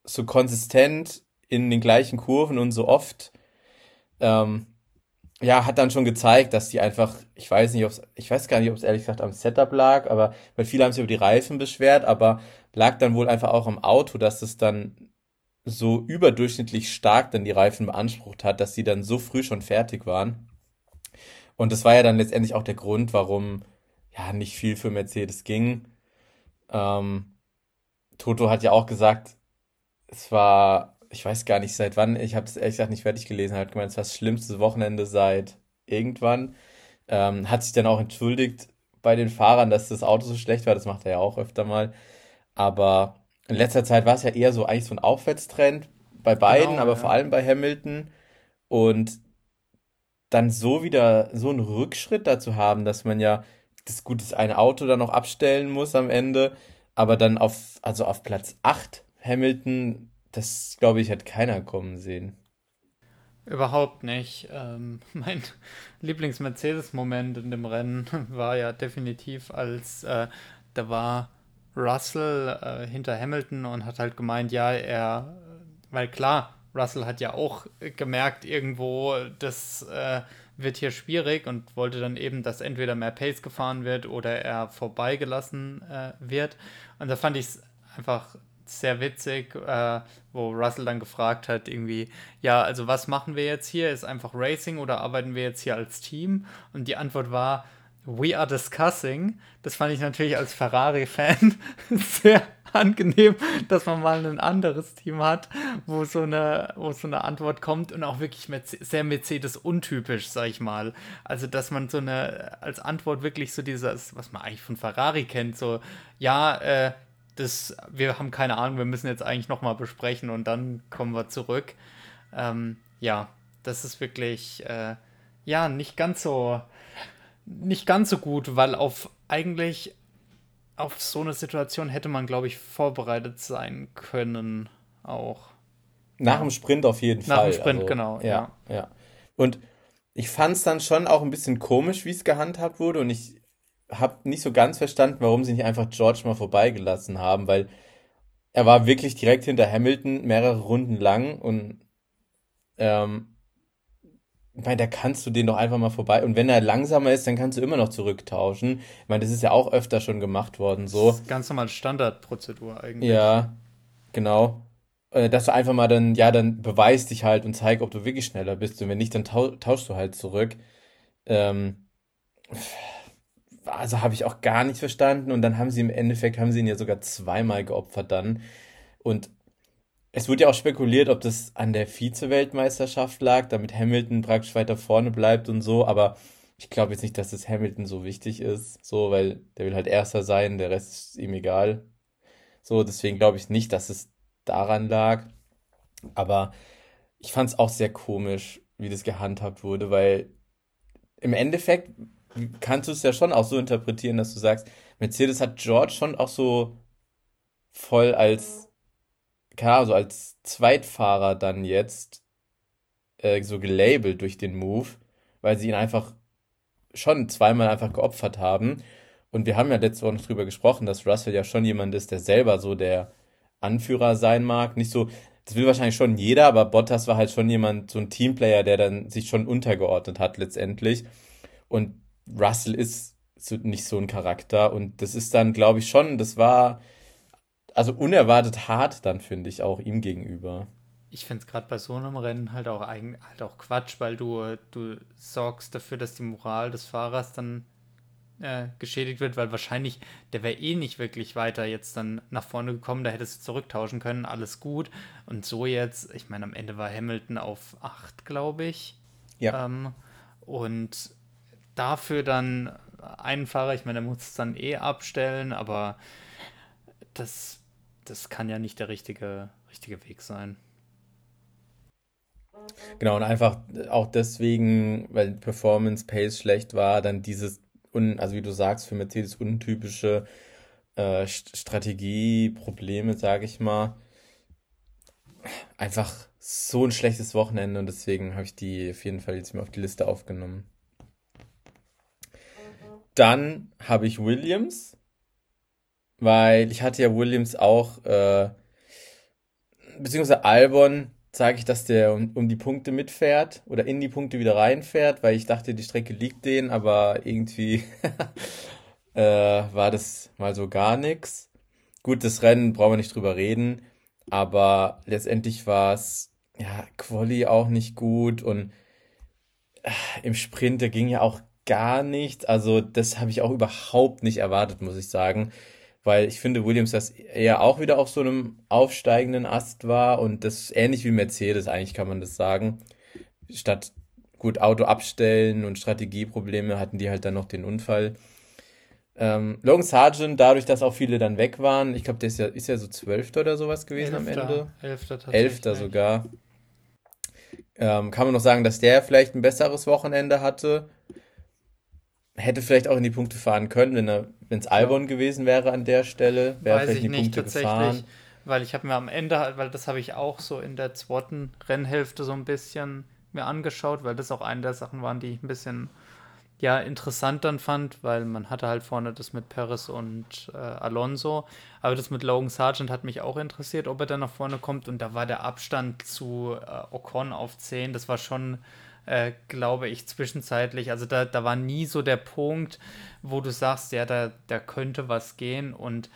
so konsistent in den gleichen Kurven und so oft, ähm, ja, hat dann schon gezeigt, dass die einfach, ich weiß nicht, ob's, ich weiß gar nicht, ob es ehrlich gesagt am Setup lag, aber weil viele haben sich über die Reifen beschwert, aber lag dann wohl einfach auch am Auto, dass es dann so überdurchschnittlich stark dann die Reifen beansprucht hat, dass sie dann so früh schon fertig waren. Und das war ja dann letztendlich auch der Grund, warum ja nicht viel für Mercedes ging. Ähm, Toto hat ja auch gesagt, es war, ich weiß gar nicht seit wann, ich habe es ehrlich gesagt nicht fertig gelesen, er hat gemeint, es war das schlimmste Wochenende seit irgendwann. Ähm, hat sich dann auch entschuldigt bei den Fahrern, dass das Auto so schlecht war, das macht er ja auch öfter mal. Aber in letzter Zeit war es ja eher so eigentlich so ein Aufwärtstrend bei beiden, genau, aber ja. vor allem bei Hamilton. Und dann so wieder so einen Rückschritt dazu haben, dass man ja das gute eine Auto dann noch abstellen muss am Ende, aber dann auf, also auf Platz 8 Hamilton, das glaube ich, hat keiner kommen sehen. Überhaupt nicht. Ähm, [laughs] mein Lieblings-Mercedes-Moment in dem Rennen war ja definitiv, als äh, da war Russell äh, hinter Hamilton und hat halt gemeint, ja, er, weil klar, Russell hat ja auch gemerkt irgendwo, das äh, wird hier schwierig und wollte dann eben, dass entweder mehr Pace gefahren wird oder er vorbeigelassen äh, wird. Und da fand ich es einfach sehr witzig, äh, wo Russell dann gefragt hat, irgendwie, ja, also was machen wir jetzt hier? Ist einfach Racing oder arbeiten wir jetzt hier als Team? Und die Antwort war, We are discussing. Das fand ich natürlich als Ferrari-Fan [laughs] sehr [laughs] angenehm, dass man mal ein anderes Team hat, wo so eine, wo so eine Antwort kommt und auch wirklich sehr Mercedes untypisch, sag ich mal. Also, dass man so eine, als Antwort wirklich so dieses, was man eigentlich von Ferrari kennt, so, ja, äh, das, wir haben keine Ahnung, wir müssen jetzt eigentlich nochmal besprechen und dann kommen wir zurück. Ähm, ja, das ist wirklich, äh, ja, nicht ganz so, nicht ganz so gut, weil auf eigentlich auf so eine Situation hätte man, glaube ich, vorbereitet sein können auch. Nach dem Sprint auf jeden Nach Fall. Nach dem Sprint, also, genau. Ja, ja. ja. Und ich fand es dann schon auch ein bisschen komisch, wie es gehandhabt wurde. Und ich habe nicht so ganz verstanden, warum sie nicht einfach George mal vorbeigelassen haben, weil er war wirklich direkt hinter Hamilton mehrere Runden lang und ähm, ich meine, da kannst du den doch einfach mal vorbei. Und wenn er langsamer ist, dann kannst du immer noch zurücktauschen. Ich meine, das ist ja auch öfter schon gemacht worden, so. Das ist ganz normal Standardprozedur eigentlich. Ja, genau. Äh, dass du einfach mal dann, ja, dann beweist dich halt und zeig, ob du wirklich schneller bist. Und wenn nicht, dann tauschst du halt zurück. Ähm, also habe ich auch gar nicht verstanden. Und dann haben sie im Endeffekt, haben sie ihn ja sogar zweimal geopfert dann. Und es wurde ja auch spekuliert, ob das an der Vize-Weltmeisterschaft lag, damit Hamilton praktisch weiter vorne bleibt und so, aber ich glaube jetzt nicht, dass das Hamilton so wichtig ist, so, weil der will halt Erster sein, der Rest ist ihm egal. So, deswegen glaube ich nicht, dass es daran lag. Aber ich fand es auch sehr komisch, wie das gehandhabt wurde, weil im Endeffekt kannst du es ja schon auch so interpretieren, dass du sagst, Mercedes hat George schon auch so voll als klar, so als Zweitfahrer dann jetzt äh, so gelabelt durch den Move, weil sie ihn einfach schon zweimal einfach geopfert haben. Und wir haben ja letzte Woche noch drüber gesprochen, dass Russell ja schon jemand ist, der selber so der Anführer sein mag. Nicht so, das will wahrscheinlich schon jeder, aber Bottas war halt schon jemand, so ein Teamplayer, der dann sich schon untergeordnet hat letztendlich. Und Russell ist nicht so ein Charakter. Und das ist dann, glaube ich, schon, das war also unerwartet hart dann, finde ich, auch ihm gegenüber. Ich finde es gerade bei so einem Rennen halt auch, eigen, halt auch Quatsch, weil du, du sorgst dafür, dass die Moral des Fahrers dann äh, geschädigt wird, weil wahrscheinlich, der wäre eh nicht wirklich weiter jetzt dann nach vorne gekommen, da hättest du zurücktauschen können, alles gut. Und so jetzt, ich meine, am Ende war Hamilton auf 8, glaube ich. Ja. Ähm, und dafür dann einen Fahrer, ich meine, der muss es dann eh abstellen, aber das das kann ja nicht der richtige, richtige Weg sein. Genau, und einfach auch deswegen, weil Performance Pace schlecht war, dann dieses, un, also wie du sagst, für Mercedes untypische äh, Strategieprobleme, sage ich mal. Einfach so ein schlechtes Wochenende und deswegen habe ich die auf jeden Fall jetzt mal auf die Liste aufgenommen. Dann habe ich Williams, weil ich hatte ja Williams auch, äh, beziehungsweise Albon, sage ich, dass der um, um, die Punkte mitfährt oder in die Punkte wieder reinfährt, weil ich dachte, die Strecke liegt denen, aber irgendwie [laughs] äh, war das mal so gar nichts. Gut, das Rennen brauchen wir nicht drüber reden, aber letztendlich war es ja Quali auch nicht gut und äh, im Sprint, da ging ja auch gar nichts. Also das habe ich auch überhaupt nicht erwartet, muss ich sagen weil ich finde, Williams das eher auch wieder auf so einem aufsteigenden Ast war und das ist ähnlich wie Mercedes, eigentlich kann man das sagen. Statt gut Auto abstellen und Strategieprobleme hatten die halt dann noch den Unfall. Ähm, Logan Sargent, dadurch, dass auch viele dann weg waren, ich glaube, der ist ja, ist ja so Zwölfter oder sowas gewesen Elfter, am Ende. Elfter tatsächlich. Elfter sogar. Ähm, kann man noch sagen, dass der vielleicht ein besseres Wochenende hatte hätte vielleicht auch in die Punkte fahren können, wenn er, wenn es Albon gewesen wäre an der Stelle, wäre vielleicht in die nicht, Punkte gefahren. Weil ich habe mir am Ende, weil das habe ich auch so in der zweiten Rennhälfte so ein bisschen mir angeschaut, weil das auch eine der Sachen waren, die ich ein bisschen ja interessant dann fand, weil man hatte halt vorne das mit Perez und äh, Alonso, aber das mit Logan Sargent hat mich auch interessiert, ob er dann nach vorne kommt und da war der Abstand zu äh, Ocon auf 10, das war schon äh, glaube ich, zwischenzeitlich. Also da, da war nie so der Punkt, wo du sagst, ja, da, da könnte was gehen. Und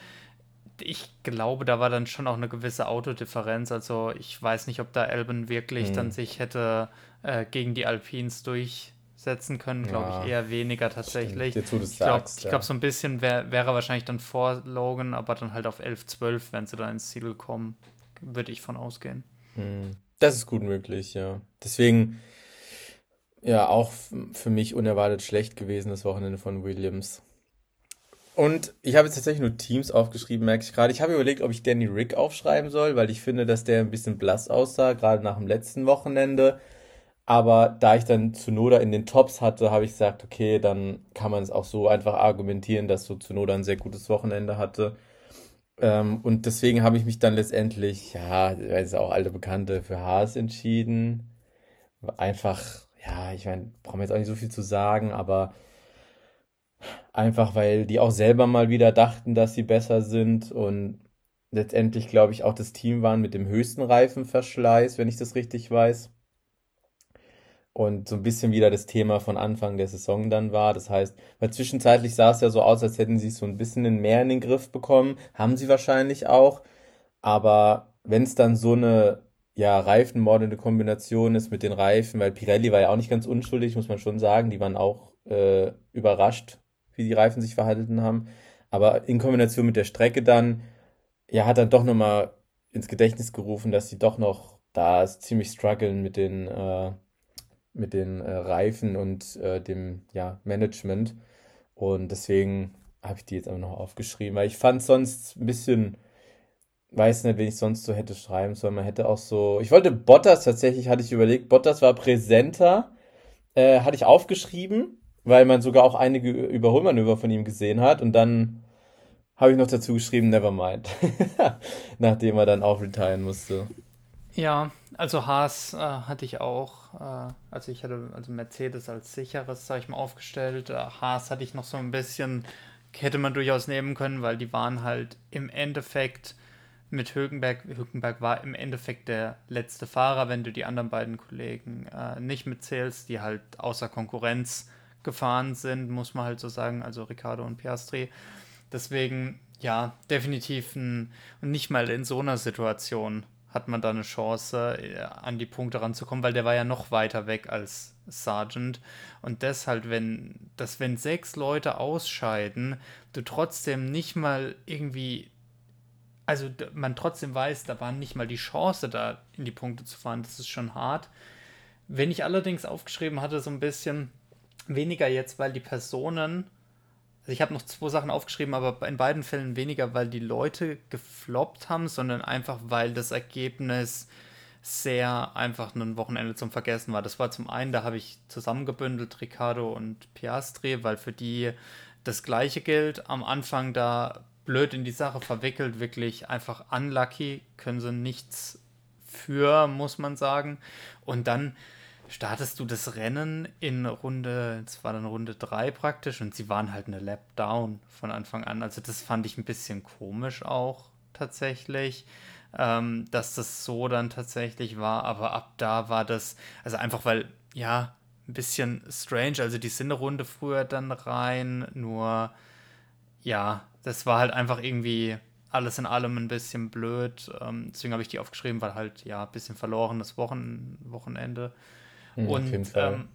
ich glaube, da war dann schon auch eine gewisse Autodifferenz. Also ich weiß nicht, ob da Albon wirklich mhm. dann sich hätte äh, gegen die Alpines durchsetzen können, glaube ja, ich, eher weniger tatsächlich. Jetzt, ich glaube, ja. glaub, so ein bisschen wär, wäre wahrscheinlich dann vor Logan, aber dann halt auf 11, 12, wenn sie dann ins Ziel kommen, würde ich von ausgehen. Mhm. Das ist gut möglich, ja. Deswegen, ja, auch für mich unerwartet schlecht gewesen, das Wochenende von Williams. Und ich habe jetzt tatsächlich nur Teams aufgeschrieben, merke ich gerade. Ich habe überlegt, ob ich Danny Rick aufschreiben soll, weil ich finde, dass der ein bisschen blass aussah, gerade nach dem letzten Wochenende. Aber da ich dann Zunoda in den Tops hatte, habe ich gesagt, okay, dann kann man es auch so einfach argumentieren, dass so Zunoda ein sehr gutes Wochenende hatte. Ähm, und deswegen habe ich mich dann letztendlich, ja, ist auch alte Bekannte, für Haas entschieden. Einfach ja, ich meine, brauchen wir jetzt auch nicht so viel zu sagen, aber einfach, weil die auch selber mal wieder dachten, dass sie besser sind und letztendlich, glaube ich, auch das Team waren mit dem höchsten Reifenverschleiß, wenn ich das richtig weiß. Und so ein bisschen wieder das Thema von Anfang der Saison dann war. Das heißt, weil zwischenzeitlich sah es ja so aus, als hätten sie so ein bisschen mehr in den Griff bekommen. Haben sie wahrscheinlich auch. Aber wenn es dann so eine ja, reifenmordende Kombination ist mit den Reifen, weil Pirelli war ja auch nicht ganz unschuldig, muss man schon sagen. Die waren auch äh, überrascht, wie die Reifen sich verhalten haben. Aber in Kombination mit der Strecke dann, ja, hat dann doch nochmal ins Gedächtnis gerufen, dass sie doch noch da ziemlich strugglen mit den, äh, mit den äh, Reifen und äh, dem ja, Management. Und deswegen habe ich die jetzt einfach noch aufgeschrieben, weil ich fand sonst ein bisschen weiß nicht, wen ich sonst so hätte schreiben sollen. Man hätte auch so. Ich wollte Bottas tatsächlich, hatte ich überlegt. Bottas war präsenter. Äh, hatte ich aufgeschrieben, weil man sogar auch einige Überholmanöver von ihm gesehen hat. Und dann habe ich noch dazu geschrieben, Nevermind. [laughs] Nachdem er dann auch retiren musste. Ja, also Haas äh, hatte ich auch, äh, also ich hatte also Mercedes als sicheres, sag ich mal, aufgestellt. Äh, Haas hatte ich noch so ein bisschen, hätte man durchaus nehmen können, weil die waren halt im Endeffekt mit Hülkenberg. Hülkenberg war im Endeffekt der letzte Fahrer, wenn du die anderen beiden Kollegen äh, nicht mitzählst, die halt außer Konkurrenz gefahren sind, muss man halt so sagen, also Ricardo und Piastri. Deswegen, ja, definitiv ein, und nicht mal in so einer Situation hat man da eine Chance, äh, an die Punkte ranzukommen, weil der war ja noch weiter weg als Sargent. Und deshalb, wenn, dass wenn sechs Leute ausscheiden, du trotzdem nicht mal irgendwie also man trotzdem weiß, da war nicht mal die Chance, da in die Punkte zu fahren. Das ist schon hart. Wenn ich allerdings aufgeschrieben hatte, so ein bisschen weniger jetzt, weil die Personen, also ich habe noch zwei Sachen aufgeschrieben, aber in beiden Fällen weniger, weil die Leute gefloppt haben, sondern einfach, weil das Ergebnis sehr einfach ein Wochenende zum Vergessen war. Das war zum einen, da habe ich zusammengebündelt Ricardo und Piastri, weil für die das gleiche gilt. Am Anfang da blöd in die Sache verwickelt, wirklich einfach unlucky, können sie nichts für, muss man sagen. Und dann startest du das Rennen in Runde, es war dann Runde 3 praktisch und sie waren halt eine Lap down von Anfang an. Also das fand ich ein bisschen komisch auch tatsächlich, ähm, dass das so dann tatsächlich war. Aber ab da war das, also einfach weil, ja, ein bisschen strange. Also die sind eine Runde früher dann rein, nur ja, das war halt einfach irgendwie alles in allem ein bisschen blöd. Ähm, deswegen habe ich die aufgeschrieben, weil halt ja ein bisschen verlorenes Wochen Wochenende. Mhm, und ähm,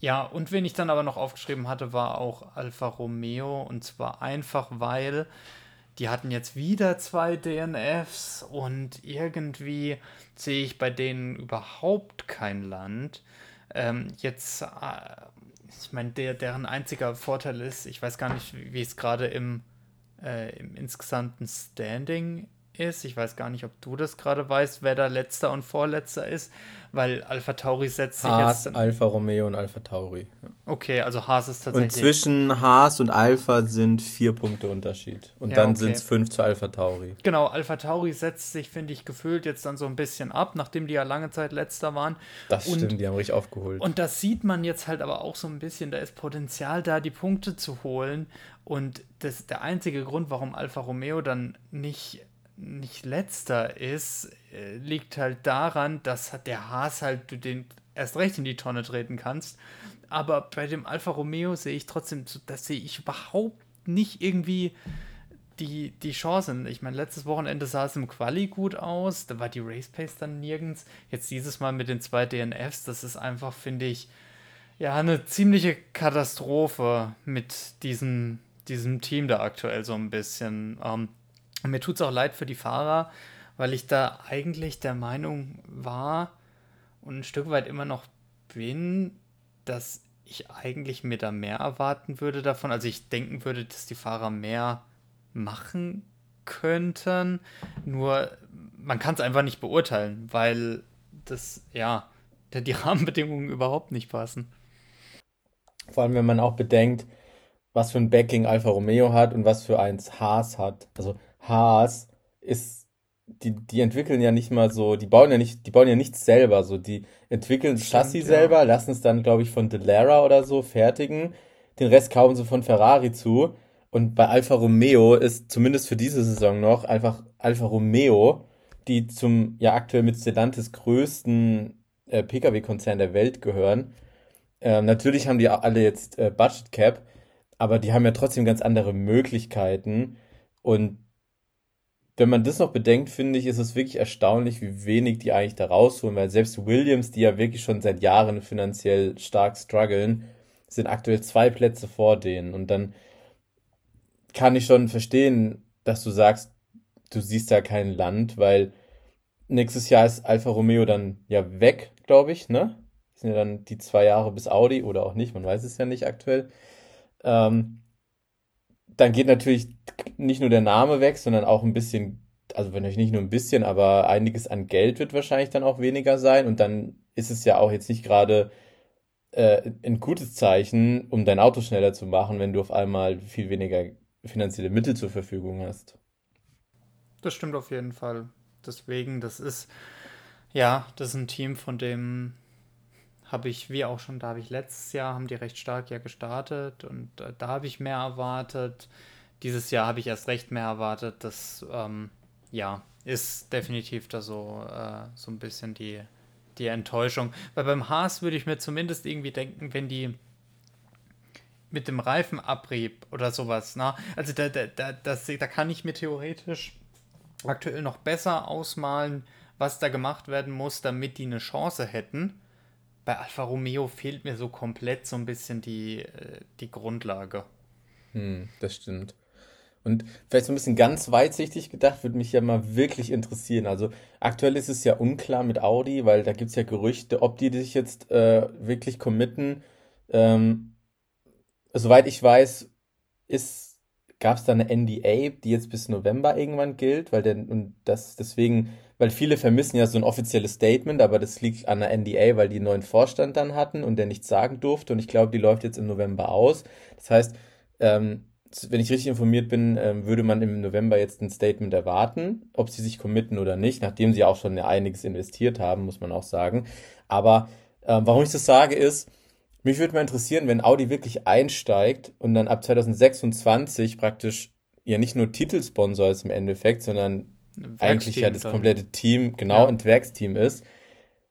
ja, und wen ich dann aber noch aufgeschrieben hatte, war auch Alfa Romeo. Und zwar einfach, weil die hatten jetzt wieder zwei DNFs und irgendwie sehe ich bei denen überhaupt kein Land. Ähm, jetzt, äh, ich meine, der, deren einziger Vorteil ist, ich weiß gar nicht, wie es gerade im, äh, im insgesamten Standing ist. Ich weiß gar nicht, ob du das gerade weißt, wer da letzter und vorletzter ist, weil Alpha Tauri setzt sich Haas, jetzt. Alfa Romeo und Alpha Tauri. Ja. Okay, also Haas ist tatsächlich. Und zwischen Haas und Alpha sind vier Punkte Unterschied. Und ja, dann okay. sind es fünf zu Alpha Tauri. Genau, Alpha Tauri setzt sich, finde ich, gefühlt jetzt dann so ein bisschen ab, nachdem die ja lange Zeit letzter waren. Das und, stimmt, die haben richtig aufgeholt. Und das sieht man jetzt halt aber auch so ein bisschen, da ist Potenzial da, die Punkte zu holen. Und das, der einzige Grund, warum Alfa Romeo dann nicht nicht letzter ist, äh, liegt halt daran, dass der Haas halt du den erst recht in die Tonne treten kannst. Aber bei dem Alfa Romeo sehe ich trotzdem, das sehe ich überhaupt nicht irgendwie die, die Chancen. Ich meine, letztes Wochenende sah es im Quali gut aus, da war die Race Pace dann nirgends. Jetzt dieses Mal mit den zwei DNFs, das ist einfach, finde ich, ja, eine ziemliche Katastrophe mit diesem, diesem Team da aktuell so ein bisschen. Ähm, und mir tut es auch leid für die Fahrer, weil ich da eigentlich der Meinung war und ein Stück weit immer noch bin, dass ich eigentlich mir da mehr erwarten würde davon. Also ich denken würde, dass die Fahrer mehr machen könnten. Nur man kann es einfach nicht beurteilen, weil das, ja, die [laughs] Rahmenbedingungen überhaupt nicht passen. Vor allem, wenn man auch bedenkt, was für ein Backing Alfa Romeo hat und was für eins Haas hat. Also Haas ist, die, die entwickeln ja nicht mal so, die bauen ja nicht, die bauen ja nichts selber, so, die entwickeln das Chassis ja. selber, lassen es dann, glaube ich, von Delara oder so fertigen, den Rest kaufen sie von Ferrari zu. Und bei Alfa Romeo ist zumindest für diese Saison noch einfach Alfa Romeo, die zum ja aktuell mit Stellantis größten äh, Pkw-Konzern der Welt gehören. Ähm, natürlich haben die alle jetzt äh, Budget Cap, aber die haben ja trotzdem ganz andere Möglichkeiten. Und wenn man das noch bedenkt, finde ich, ist es wirklich erstaunlich, wie wenig die eigentlich da rausholen, weil selbst Williams, die ja wirklich schon seit Jahren finanziell stark strugglen, sind aktuell zwei Plätze vor denen. Und dann kann ich schon verstehen, dass du sagst, du siehst da kein Land, weil nächstes Jahr ist Alfa Romeo dann ja weg, glaube ich, ne? Sind ja dann die zwei Jahre bis Audi oder auch nicht, man weiß es ja nicht aktuell. Ähm, dann geht natürlich nicht nur der Name weg, sondern auch ein bisschen, also wenn euch nicht nur ein bisschen, aber einiges an Geld wird wahrscheinlich dann auch weniger sein. Und dann ist es ja auch jetzt nicht gerade äh, ein gutes Zeichen, um dein Auto schneller zu machen, wenn du auf einmal viel weniger finanzielle Mittel zur Verfügung hast. Das stimmt auf jeden Fall. Deswegen, das ist, ja, das ist ein Team, von dem habe ich, wie auch schon, da habe ich letztes Jahr, haben die recht stark ja gestartet und äh, da habe ich mehr erwartet. Dieses Jahr habe ich erst recht mehr erwartet. Das, ähm, ja, ist definitiv da so, äh, so ein bisschen die, die Enttäuschung. Weil beim Haas würde ich mir zumindest irgendwie denken, wenn die mit dem Reifenabrieb oder sowas, na, also da, da, da, das, da kann ich mir theoretisch aktuell noch besser ausmalen, was da gemacht werden muss, damit die eine Chance hätten bei Alfa Romeo fehlt mir so komplett so ein bisschen die, äh, die Grundlage. Hm, das stimmt. Und vielleicht so ein bisschen ganz weitsichtig gedacht, würde mich ja mal wirklich interessieren. Also aktuell ist es ja unklar mit Audi, weil da gibt es ja Gerüchte, ob die sich jetzt äh, wirklich committen. Ähm, soweit ich weiß, gab es da eine NDA, die jetzt bis November irgendwann gilt, weil der, und das deswegen, weil viele vermissen ja so ein offizielles Statement, aber das liegt an der NDA, weil die einen neuen Vorstand dann hatten und der nichts sagen durfte und ich glaube, die läuft jetzt im November aus. Das heißt, ähm, wenn ich richtig informiert bin, ähm, würde man im November jetzt ein Statement erwarten, ob sie sich committen oder nicht, nachdem sie auch schon einiges investiert haben, muss man auch sagen. Aber ähm, warum ich das sage, ist, mich würde mal interessieren, wenn Audi wirklich einsteigt und dann ab 2026 praktisch ja nicht nur Titelsponsor ist im Endeffekt, sondern eigentlich ja das komplette Team, genau, ja. ein Werksteam ist.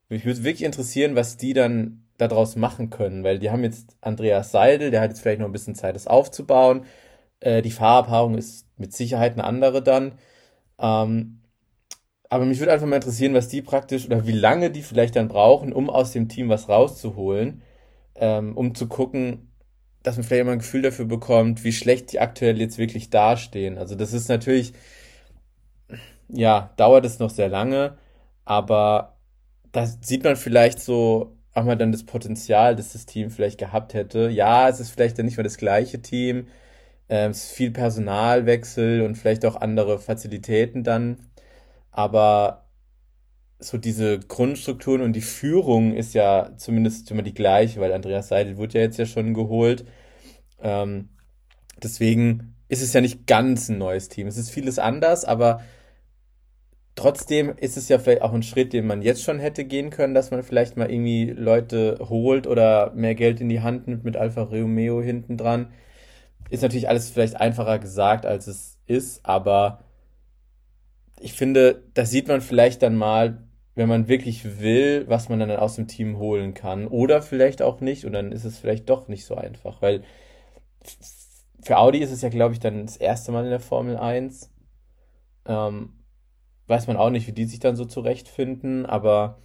Mich würde wirklich interessieren, was die dann daraus machen können, weil die haben jetzt Andreas Seidel, der hat jetzt vielleicht noch ein bisschen Zeit, das aufzubauen. Äh, die Fahrerpaarung ist mit Sicherheit eine andere dann. Ähm, aber mich würde einfach mal interessieren, was die praktisch oder wie lange die vielleicht dann brauchen, um aus dem Team was rauszuholen ähm, um zu gucken, dass man vielleicht mal ein Gefühl dafür bekommt, wie schlecht die aktuell jetzt wirklich dastehen. Also das ist natürlich, ja, dauert es noch sehr lange, aber da sieht man vielleicht so auch mal dann das Potenzial, das das Team vielleicht gehabt hätte. Ja, es ist vielleicht dann nicht mehr das gleiche Team, äh, es ist viel Personalwechsel und vielleicht auch andere Fazilitäten dann, aber so diese Grundstrukturen und die Führung ist ja zumindest immer die gleiche, weil Andreas Seidel wurde ja jetzt ja schon geholt. Ähm, deswegen ist es ja nicht ganz ein neues Team. Es ist vieles anders, aber trotzdem ist es ja vielleicht auch ein Schritt, den man jetzt schon hätte gehen können, dass man vielleicht mal irgendwie Leute holt oder mehr Geld in die Hand nimmt mit Alfa Romeo hinten dran. Ist natürlich alles vielleicht einfacher gesagt, als es ist, aber ich finde, da sieht man vielleicht dann mal, wenn man wirklich will, was man dann aus dem Team holen kann. Oder vielleicht auch nicht. Und dann ist es vielleicht doch nicht so einfach. Weil für Audi ist es ja, glaube ich, dann das erste Mal in der Formel 1. Ähm, weiß man auch nicht, wie die sich dann so zurechtfinden. Aber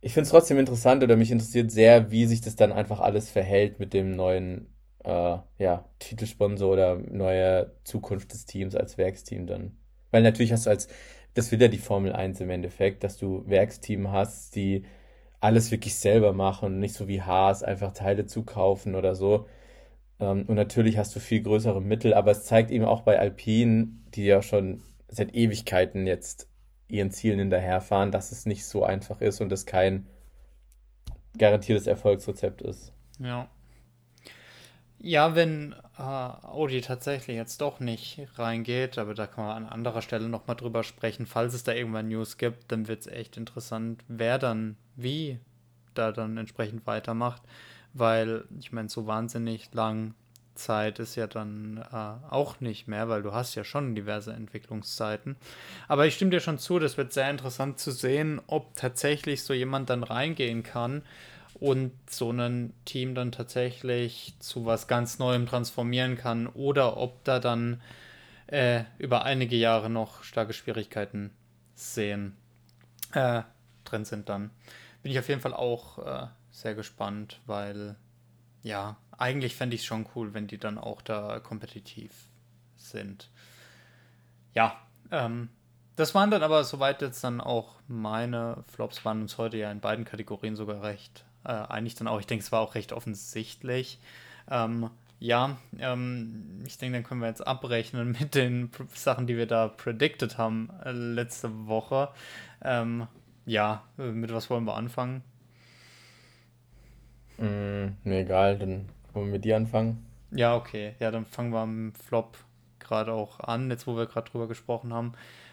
ich finde es trotzdem interessant oder mich interessiert sehr, wie sich das dann einfach alles verhält mit dem neuen äh, ja, Titelsponsor oder neue Zukunft des Teams als Werksteam dann. Weil natürlich hast du als das will ja die Formel 1 im Endeffekt, dass du Werksteam hast, die alles wirklich selber machen und nicht so wie Haas einfach Teile zukaufen oder so. Ähm, und natürlich hast du viel größere Mittel, aber es zeigt eben auch bei Alpine, die ja schon seit Ewigkeiten jetzt ihren Zielen hinterherfahren, dass es nicht so einfach ist und es kein garantiertes Erfolgsrezept ist. Ja. Ja, wenn äh, Audi tatsächlich jetzt doch nicht reingeht, aber da kann man an anderer Stelle nochmal drüber sprechen. Falls es da irgendwann News gibt, dann wird es echt interessant, wer dann wie da dann entsprechend weitermacht, weil ich meine, so wahnsinnig lang Zeit ist ja dann äh, auch nicht mehr, weil du hast ja schon diverse Entwicklungszeiten. Aber ich stimme dir schon zu, das wird sehr interessant zu sehen, ob tatsächlich so jemand dann reingehen kann und so ein Team dann tatsächlich zu was ganz Neuem transformieren kann oder ob da dann äh, über einige Jahre noch starke Schwierigkeiten sehen äh, drin sind dann. Bin ich auf jeden Fall auch äh, sehr gespannt, weil ja, eigentlich fände ich es schon cool, wenn die dann auch da kompetitiv sind. Ja, ähm, das waren dann aber soweit jetzt dann auch meine Flops, waren uns heute ja in beiden Kategorien sogar recht äh, einig dann auch. Ich denke, es war auch recht offensichtlich. Ähm, ja, ähm, ich denke, dann können wir jetzt abrechnen [laughs] mit den Sachen, die wir da predicted haben äh, letzte Woche. Ähm, ja, äh, mit was wollen wir anfangen? Mm, mir egal, dann wollen wir mit dir anfangen. Ja, okay. Ja, dann fangen wir am Flop gerade auch an, jetzt wo wir gerade drüber gesprochen haben.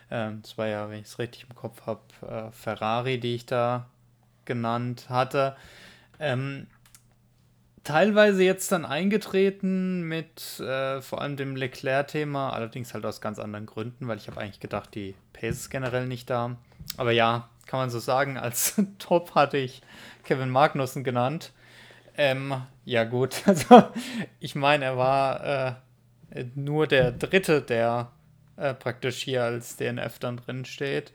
Ähm, das war ja, wenn ich es richtig im Kopf habe, äh, Ferrari, die ich da genannt hatte. Ähm, teilweise jetzt dann eingetreten mit äh, vor allem dem Leclerc-Thema, allerdings halt aus ganz anderen Gründen, weil ich habe eigentlich gedacht, die Pace ist generell nicht da. Aber ja, kann man so sagen, als [laughs] Top hatte ich Kevin Magnussen genannt. Ähm, ja gut, [laughs] also ich meine, er war äh, nur der Dritte, der äh, praktisch hier als DNF dann drin steht.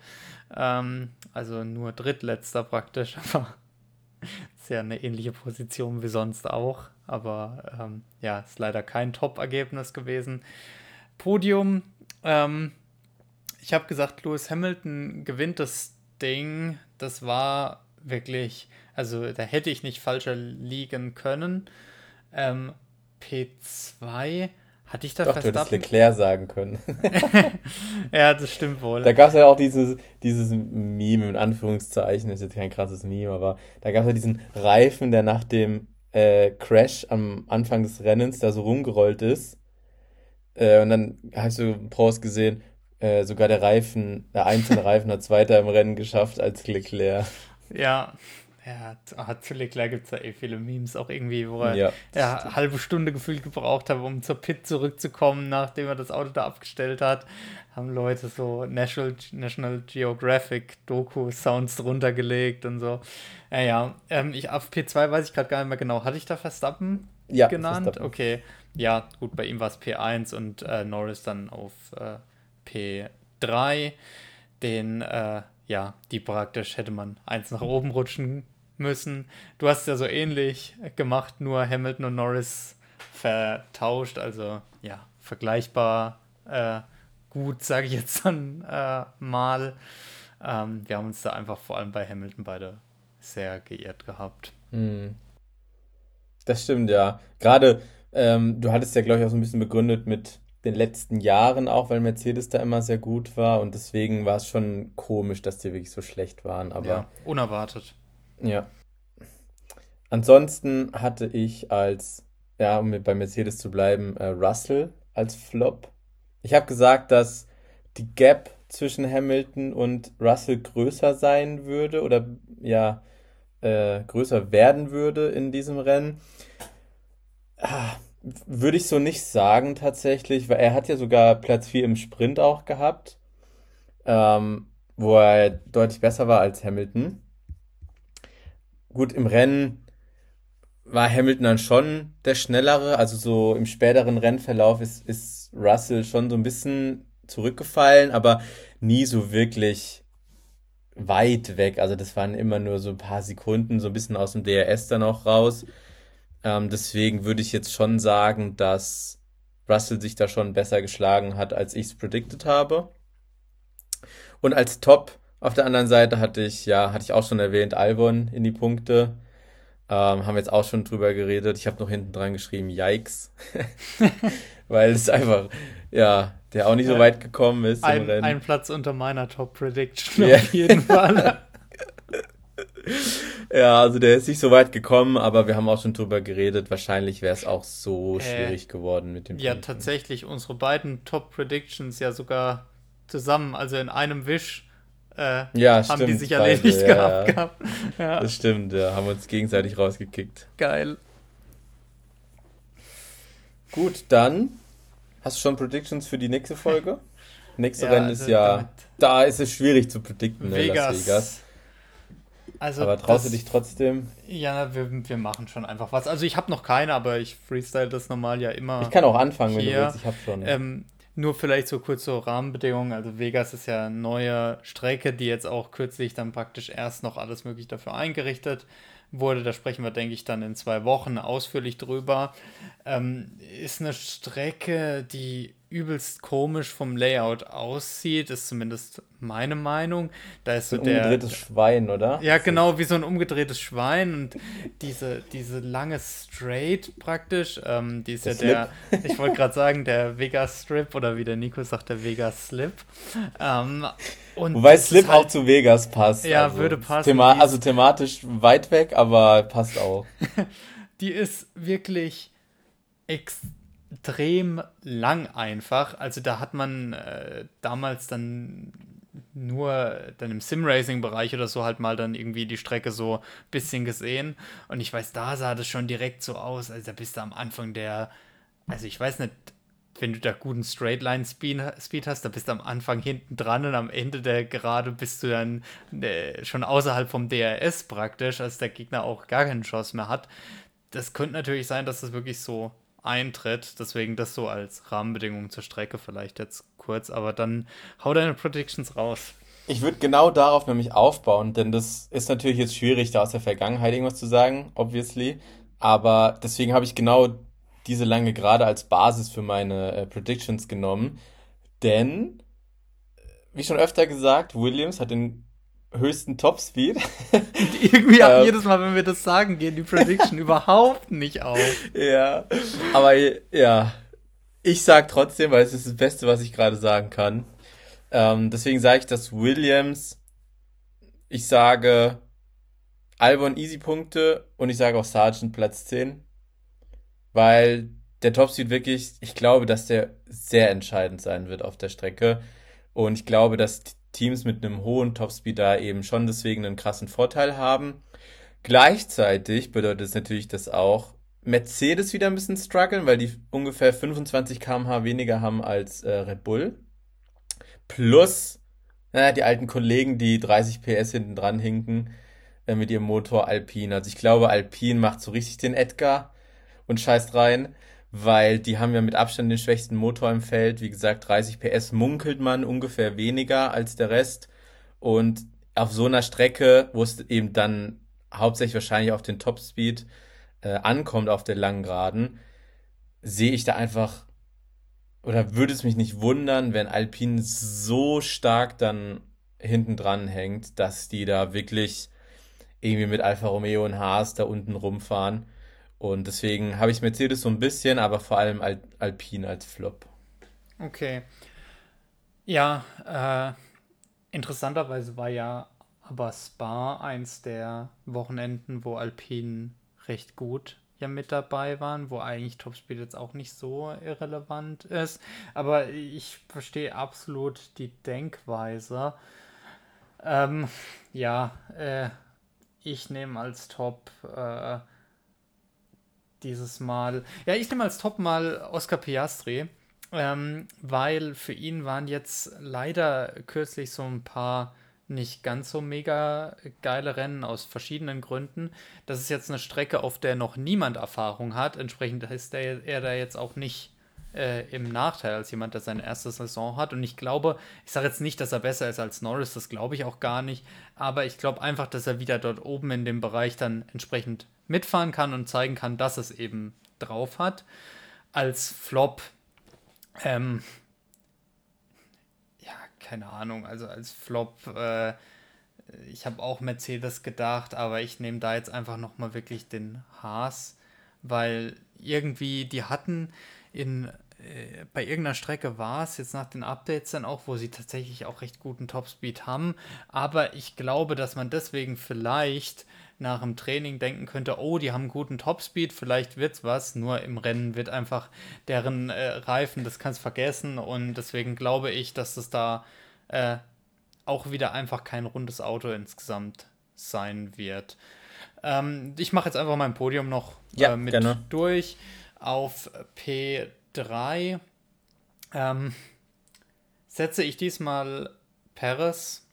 Ähm, also nur drittletzter praktisch, [laughs] aber ist ja eine ähnliche Position wie sonst auch. Aber ähm, ja, ist leider kein Top-Ergebnis gewesen. Podium, ähm, ich habe gesagt, Lewis Hamilton gewinnt das Ding. Das war wirklich, also da hätte ich nicht falscher liegen können. Ähm, P2 Hatte ich da Doch, du hättest Verstappen? Leclerc sagen können. [laughs] Ja, das stimmt wohl. Da gab es ja auch dieses, dieses Meme, in Anführungszeichen, ist jetzt kein krasses Meme, aber da gab es ja diesen Reifen, der nach dem äh, Crash am Anfang des Rennens da so rumgerollt ist. Äh, und dann hast du Prost gesehen, äh, sogar der Reifen, der einzelne Reifen hat Zweiter im Rennen geschafft als Leclerc. Ja, ja, zu- ah, zu Leclerc gibt es ja eh viele Memes, auch irgendwie, wo er Ja, ja, eine halbe Stunde gefühlt gebraucht hat, um zur Pit zurückzukommen, nachdem er das Auto da abgestellt hat. Haben Leute so National, National Geographic Doku-Sounds drunter gelegt und so. Ja, ja. Ähm, ich, auf P2 weiß ich gerade gar nicht mehr genau. Hatte ich da Verstappen Ja, genannt? Verstappen. Okay. Ja, gut, bei ihm war es P1 und äh, Norris dann auf äh, P3. Den, äh, ja, die praktisch hätte man eins nach oben rutschen müssen. Du hast ja so ähnlich gemacht, nur Hamilton und Norris vertauscht, also ja, vergleichbar äh, gut, sage ich jetzt dann äh, mal. Ähm, wir haben uns da einfach vor allem bei Hamilton beide sehr geehrt gehabt. Hm. Das stimmt, ja. Gerade, ähm, du hattest ja, glaube ich, auch so ein bisschen begründet mit den letzten Jahren auch, weil Mercedes da immer sehr gut war und deswegen war es schon komisch, dass die wirklich so schlecht waren, aber ja, unerwartet. ja. Ansonsten hatte ich als, ja, um bei Mercedes zu bleiben, äh, Russell als Flop. Ich habe gesagt, dass die Gap zwischen Hamilton und Russell größer sein würde oder ja, äh, größer werden würde in diesem Rennen. Ah, würde ich so nicht sagen tatsächlich, weil er hat ja sogar Platz 4 im Sprint auch gehabt, ähm, wo er deutlich besser war als Hamilton. Gut, im Rennen war Hamilton dann schon der Schnellere, also so im späteren Rennverlauf ist, ist Russell schon so ein bisschen zurückgefallen, aber nie so wirklich weit weg. Also das waren immer nur so ein paar Sekunden, so ein bisschen aus dem DRS dann auch raus. Ähm, deswegen würde ich jetzt schon sagen, dass Russell sich da schon besser geschlagen hat, als ich es predicted habe. Und als Top auf der anderen Seite hatte ich, ja, hatte ich auch schon erwähnt, Albon in die Punkte. Ähm, haben wir jetzt auch schon drüber geredet. Ich habe noch hinten dran geschrieben, Yikes. [laughs] Weil es einfach, ja, der auch nicht so weit gekommen ist Ein, ein Platz unter meiner Top Prediction Ja. auf jeden Fall. [laughs] Ja, also der ist nicht so weit gekommen, aber wir haben auch schon drüber geredet. Wahrscheinlich wäre es auch so Äh, schwierig geworden mit dem ja, Punkten. tatsächlich, unsere beiden Top Predictions ja sogar zusammen, also in einem Wisch, äh, Ja, haben die stimmt, sich beide, erledigt ja, gehabt. ja. gehabt. Ja, Das stimmt, ja, haben uns gegenseitig rausgekickt. geil. Gut, dann hast du schon Predictions für die nächste Folge? [laughs] Nächste Ja, Rennen also ist ja, damit- da ist es schwierig zu predikten, ne, Vegas. Las Vegas. Also Aber traust du das- dich trotzdem? Ja, wir, wir machen schon einfach was. Also ich habe noch keine, aber ich freestyle das normal ja immer. Ich kann auch anfangen, wenn du Hier, willst. Ich habe schon. Ähm, nur vielleicht so kurz so Rahmenbedingungen. Also Vegas ist ja eine neue Strecke, die jetzt auch kürzlich dann praktisch erst noch alles möglich dafür eingerichtet wurde. Da sprechen wir, denke ich, dann in zwei Wochen ausführlich drüber. Ähm, ist eine Strecke, die übelst komisch vom Layout aussieht, ist zumindest meine Meinung. Da ist so ein der, umgedrehtes Schwein, oder? ja, genau, wie so ein umgedrehtes Schwein und diese, diese lange Straight praktisch, ähm, die ist Der ja der, ich wollte gerade sagen, der Vegas Strip oder wie der Nico sagt, der Vegas Slip. Ähm, und Wobei Slip halt- auch zu Vegas passt. Ja, also, würde passen. Thema also thematisch weit weg, aber passt auch. [laughs] die ist wirklich extrem lang einfach. Also da hat man äh, damals dann nur dann im Sim-Racing-Bereich oder so halt mal dann irgendwie die Strecke so ein bisschen gesehen. Und ich weiß, da sah das schon direkt so aus. Also da bist du am Anfang der, also ich weiß nicht, wenn du da guten Straightline-Speed Speed hast, da bist du am Anfang hinten dran und am Ende der Gerade bist du dann äh, schon außerhalb vom DRS praktisch, als der Gegner auch gar keine Chance mehr hat. Das könnte natürlich sein, dass das wirklich so eintritt. Deswegen das so als Rahmenbedingung zur Strecke vielleicht jetzt kurz. Aber dann hau deine Predictions raus. Ich würde genau darauf nämlich aufbauen, denn das ist natürlich jetzt schwierig, da aus der Vergangenheit irgendwas zu sagen, obviously. Aber deswegen habe ich genau diese lange Gerade als Basis für meine äh, Predictions genommen. Denn, wie schon öfter gesagt, Williams hat den höchsten Topspeed. [laughs] Irgendwie Ähm. jedes Mal, wenn wir das sagen, gehen die Prediction [laughs] überhaupt nicht auf. ja, aber ja, Ich sag trotzdem, weil es ist das Beste, was ich gerade sagen kann. Ähm, deswegen sage ich, dass Williams, ich sage Albon easy Punkte und ich sage auch Sargent Platz 10. Weil der Topspeed wirklich, ich glaube, dass der sehr entscheidend sein wird auf der Strecke. Und ich glaube, dass Teams mit einem hohen Topspeed da eben schon deswegen einen krassen Vorteil haben. Gleichzeitig bedeutet es natürlich, dass auch Mercedes wieder ein bisschen strugglen, weil die ungefähr 25 km/h weniger haben als äh, Red Bull. Plus, naja, die alten Kollegen, die 30 PS hinten dran hinken äh, mit ihrem Motor Alpine. Also ich glaube, Alpine macht so richtig den Edgar und scheißt rein, weil die haben ja mit Abstand den schwächsten Motor im Feld. Wie gesagt, 30 PS munkelt man ungefähr weniger als der Rest. Und auf so einer Strecke, wo es eben dann hauptsächlich wahrscheinlich auf den Topspeed äh, ankommt auf der langen Geraden, sehe ich da einfach oder würde es mich nicht wundern, wenn Alpine so stark dann hinten dran hängt, dass die da wirklich irgendwie mit Alfa Romeo und Haas da unten rumfahren. Und deswegen habe ich Mercedes so ein bisschen, aber vor allem Al Alpine als Flop. Okay. Ja, äh, interessanterweise war ja aber Spa eins der Wochenenden, wo Alpine recht gut ja mit dabei waren, wo eigentlich Topspeed jetzt auch nicht so irrelevant ist. Aber ich verstehe absolut die Denkweise. Ähm, ja, äh, ich nehme als Top äh, dieses Mal. Ja, ich nehme als Top mal Oscar Piastri. Ähm, weil für ihn waren jetzt leider kürzlich so ein paar nicht ganz so mega geile Rennen aus verschiedenen Gründen. Das ist jetzt eine Strecke, auf der noch niemand Erfahrung hat. Entsprechend ist der, er da jetzt auch nicht äh, im Nachteil als jemand, der seine erste Saison hat. Und ich glaube, ich sage jetzt nicht, dass er besser ist als Norris, das glaube ich auch gar nicht. Aber ich glaube einfach, dass er wieder dort oben in dem Bereich dann entsprechend mitfahren kann und zeigen kann, dass es eben drauf hat. Als Flop, ähm, keine Ahnung, also als Flop, äh, ich habe auch Mercedes gedacht, aber ich nehme da jetzt einfach nochmal wirklich den Haas, weil irgendwie die hatten in äh, bei irgendeiner Strecke war es jetzt nach den Updates dann auch, wo sie tatsächlich auch recht guten Topspeed haben. Aber ich glaube, dass man deswegen vielleicht nach dem Training denken könnte, oh, die haben guten Topspeed, vielleicht wird's was. Nur im Rennen wird einfach deren äh, Reifen, das kannst vergessen. Und deswegen glaube ich, dass das da äh, auch wieder einfach kein rundes Auto insgesamt sein wird. Ähm, ich mache jetzt einfach mein Podium noch ja, äh, mit gerne. durch. Auf P3 ähm, setze ich diesmal Perez,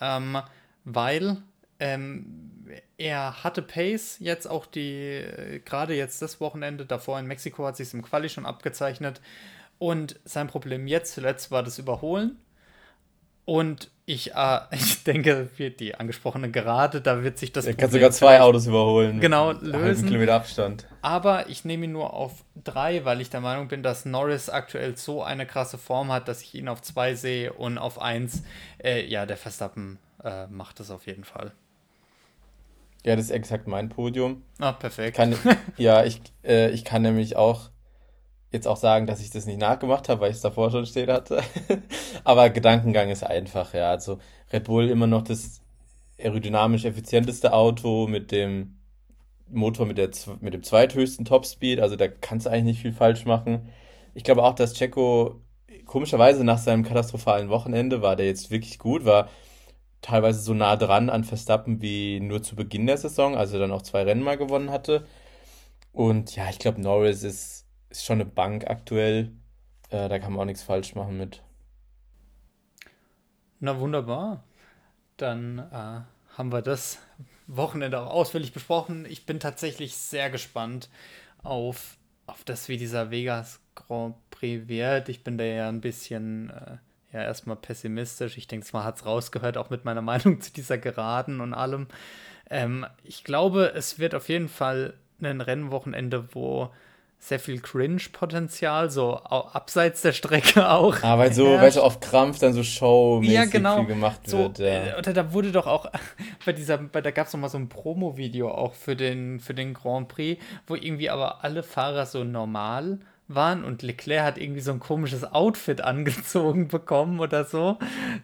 ähm, weil ähm, er hatte Pace jetzt auch die, äh, gerade jetzt das Wochenende, davor in Mexiko hat sich im Quali schon abgezeichnet. Und sein Problem jetzt zuletzt war das Überholen. Und ich, äh, [laughs] ich denke, die angesprochene Gerade, da wird sich das. Er kann sogar zwei Autos überholen. Genau, lösen. Kilometer Abstand. Aber ich nehme ihn nur auf drei, weil ich der Meinung bin, dass Norris aktuell so eine krasse Form hat, dass ich ihn auf zwei sehe und auf eins, äh, ja, der Verstappen äh, macht das auf jeden Fall. Ja, das ist exakt mein Podium. Ah, perfekt. Kann, ja, ich, äh, ich kann nämlich auch jetzt auch sagen, dass ich das nicht nachgemacht habe, weil ich es davor schon stehen hatte. [laughs] Aber Gedankengang ist einfach, ja. Also Red Bull immer noch das aerodynamisch effizienteste Auto mit dem Motor mit, der, mit dem zweithöchsten Topspeed. Also da kannst du eigentlich nicht viel falsch machen. Ich glaube auch, dass Checo komischerweise nach seinem katastrophalen Wochenende war der jetzt wirklich gut, war teilweise so nah dran an Verstappen wie nur zu Beginn der Saison, also dann auch zwei Rennen mal gewonnen hatte. Und ja, ich glaube, Norris ist, ist schon eine Bank aktuell. Äh, da kann man auch nichts falsch machen mit. Na wunderbar. Dann äh, haben wir das Wochenende auch ausführlich besprochen. Ich bin tatsächlich sehr gespannt auf, auf das, wie dieser Vegas Grand Prix wird. Ich bin da ja ein bisschen äh, ja erstmal pessimistisch. Ich denke, man hat es rausgehört, auch mit meiner [laughs] Meinung zu dieser Geraden und allem. Ähm, ich glaube, es wird auf jeden Fall ein Rennwochenende, wo sehr viel Cringe-Potenzial, so abseits der Strecke [laughs] auch. Ah, weil so, weil so auf Krampf dann so showmäßig ja, genau. viel gemacht so, wird. Ja. Äh, oder da wurde doch auch [laughs] bei dieser, bei, da gab es noch mal so ein Promo-Video auch für den, für den Grand Prix, wo irgendwie aber alle Fahrer so normal waren und Leclerc hat irgendwie so ein komisches Outfit angezogen bekommen oder so.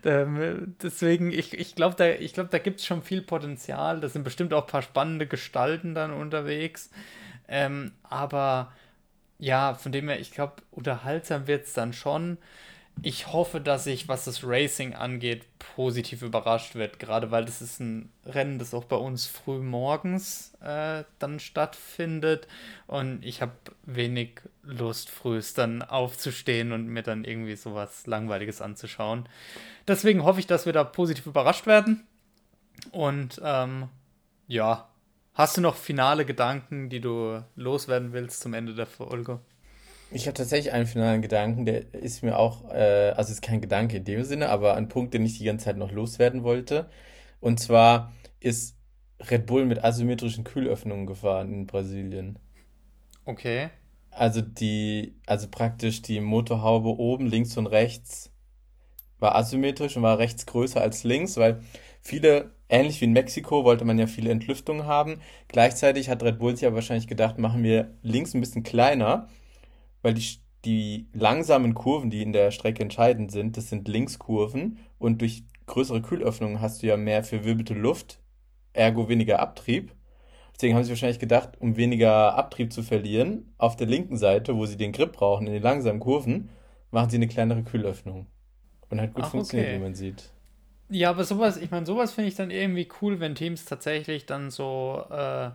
Ähm, deswegen, ich, ich glaube, da, glaub, da gibt es schon viel Potenzial. Da sind bestimmt auch ein paar spannende Gestalten dann unterwegs. Ähm, aber ja, von dem her, ich glaube, unterhaltsam wird es dann schon ich hoffe, dass ich, was das Racing angeht, positiv überrascht wird. Gerade weil das ist ein Rennen, das auch bei uns früh morgens äh, dann stattfindet. Und ich habe wenig Lust, frühest dann aufzustehen und mir dann irgendwie sowas Langweiliges anzuschauen. Deswegen hoffe ich, dass wir da positiv überrascht werden. Und ähm, ja, hast du noch finale Gedanken, die du loswerden willst zum Ende der Folge? Ich habe tatsächlich einen finalen Gedanken, der ist mir auch, äh, also ist kein Gedanke in dem Sinne, aber ein Punkt, den ich die ganze Zeit noch loswerden wollte. Und zwar ist Red Bull mit asymmetrischen Kühlöffnungen gefahren in Brasilien. Okay. Also die, also praktisch die Motorhaube oben, links und rechts war asymmetrisch und war rechts größer als links, weil viele, ähnlich wie in Mexiko, wollte man ja viele Entlüftungen haben. Gleichzeitig hat Red Bull sich ja wahrscheinlich gedacht, machen wir links ein bisschen kleiner weil die, die langsamen Kurven, die in der Strecke entscheidend sind, das sind Linkskurven und durch größere Kühlöffnungen hast du ja mehr verwirbelte Luft, ergo weniger Abtrieb. Deswegen haben sie wahrscheinlich gedacht, um weniger Abtrieb zu verlieren, auf der linken Seite, wo sie den Grip brauchen, in den langsamen Kurven, machen sie eine kleinere Kühlöffnung. Und hat gut Ach, funktioniert, okay. wie man sieht. Ja, aber sowas, ich meine, sowas finde ich dann irgendwie cool, wenn Teams tatsächlich dann so äh,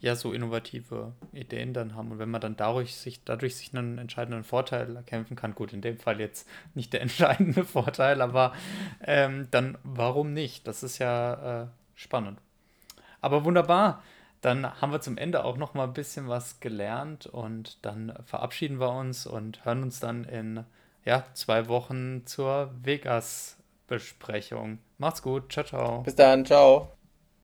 ja so innovative Ideen dann haben und wenn man dann dadurch sich, dadurch sich einen entscheidenden Vorteil erkämpfen kann, gut, in dem Fall jetzt nicht der [laughs] entscheidende Vorteil, aber ähm, dann warum nicht? Das ist ja äh, spannend. Aber wunderbar. Dann haben wir zum Ende auch noch mal ein bisschen was gelernt und dann verabschieden wir uns und hören uns dann in ja, zwei Wochen zur Vegas-Besprechung. Macht's gut. Ciao, ciao. Bis dann. Ciao.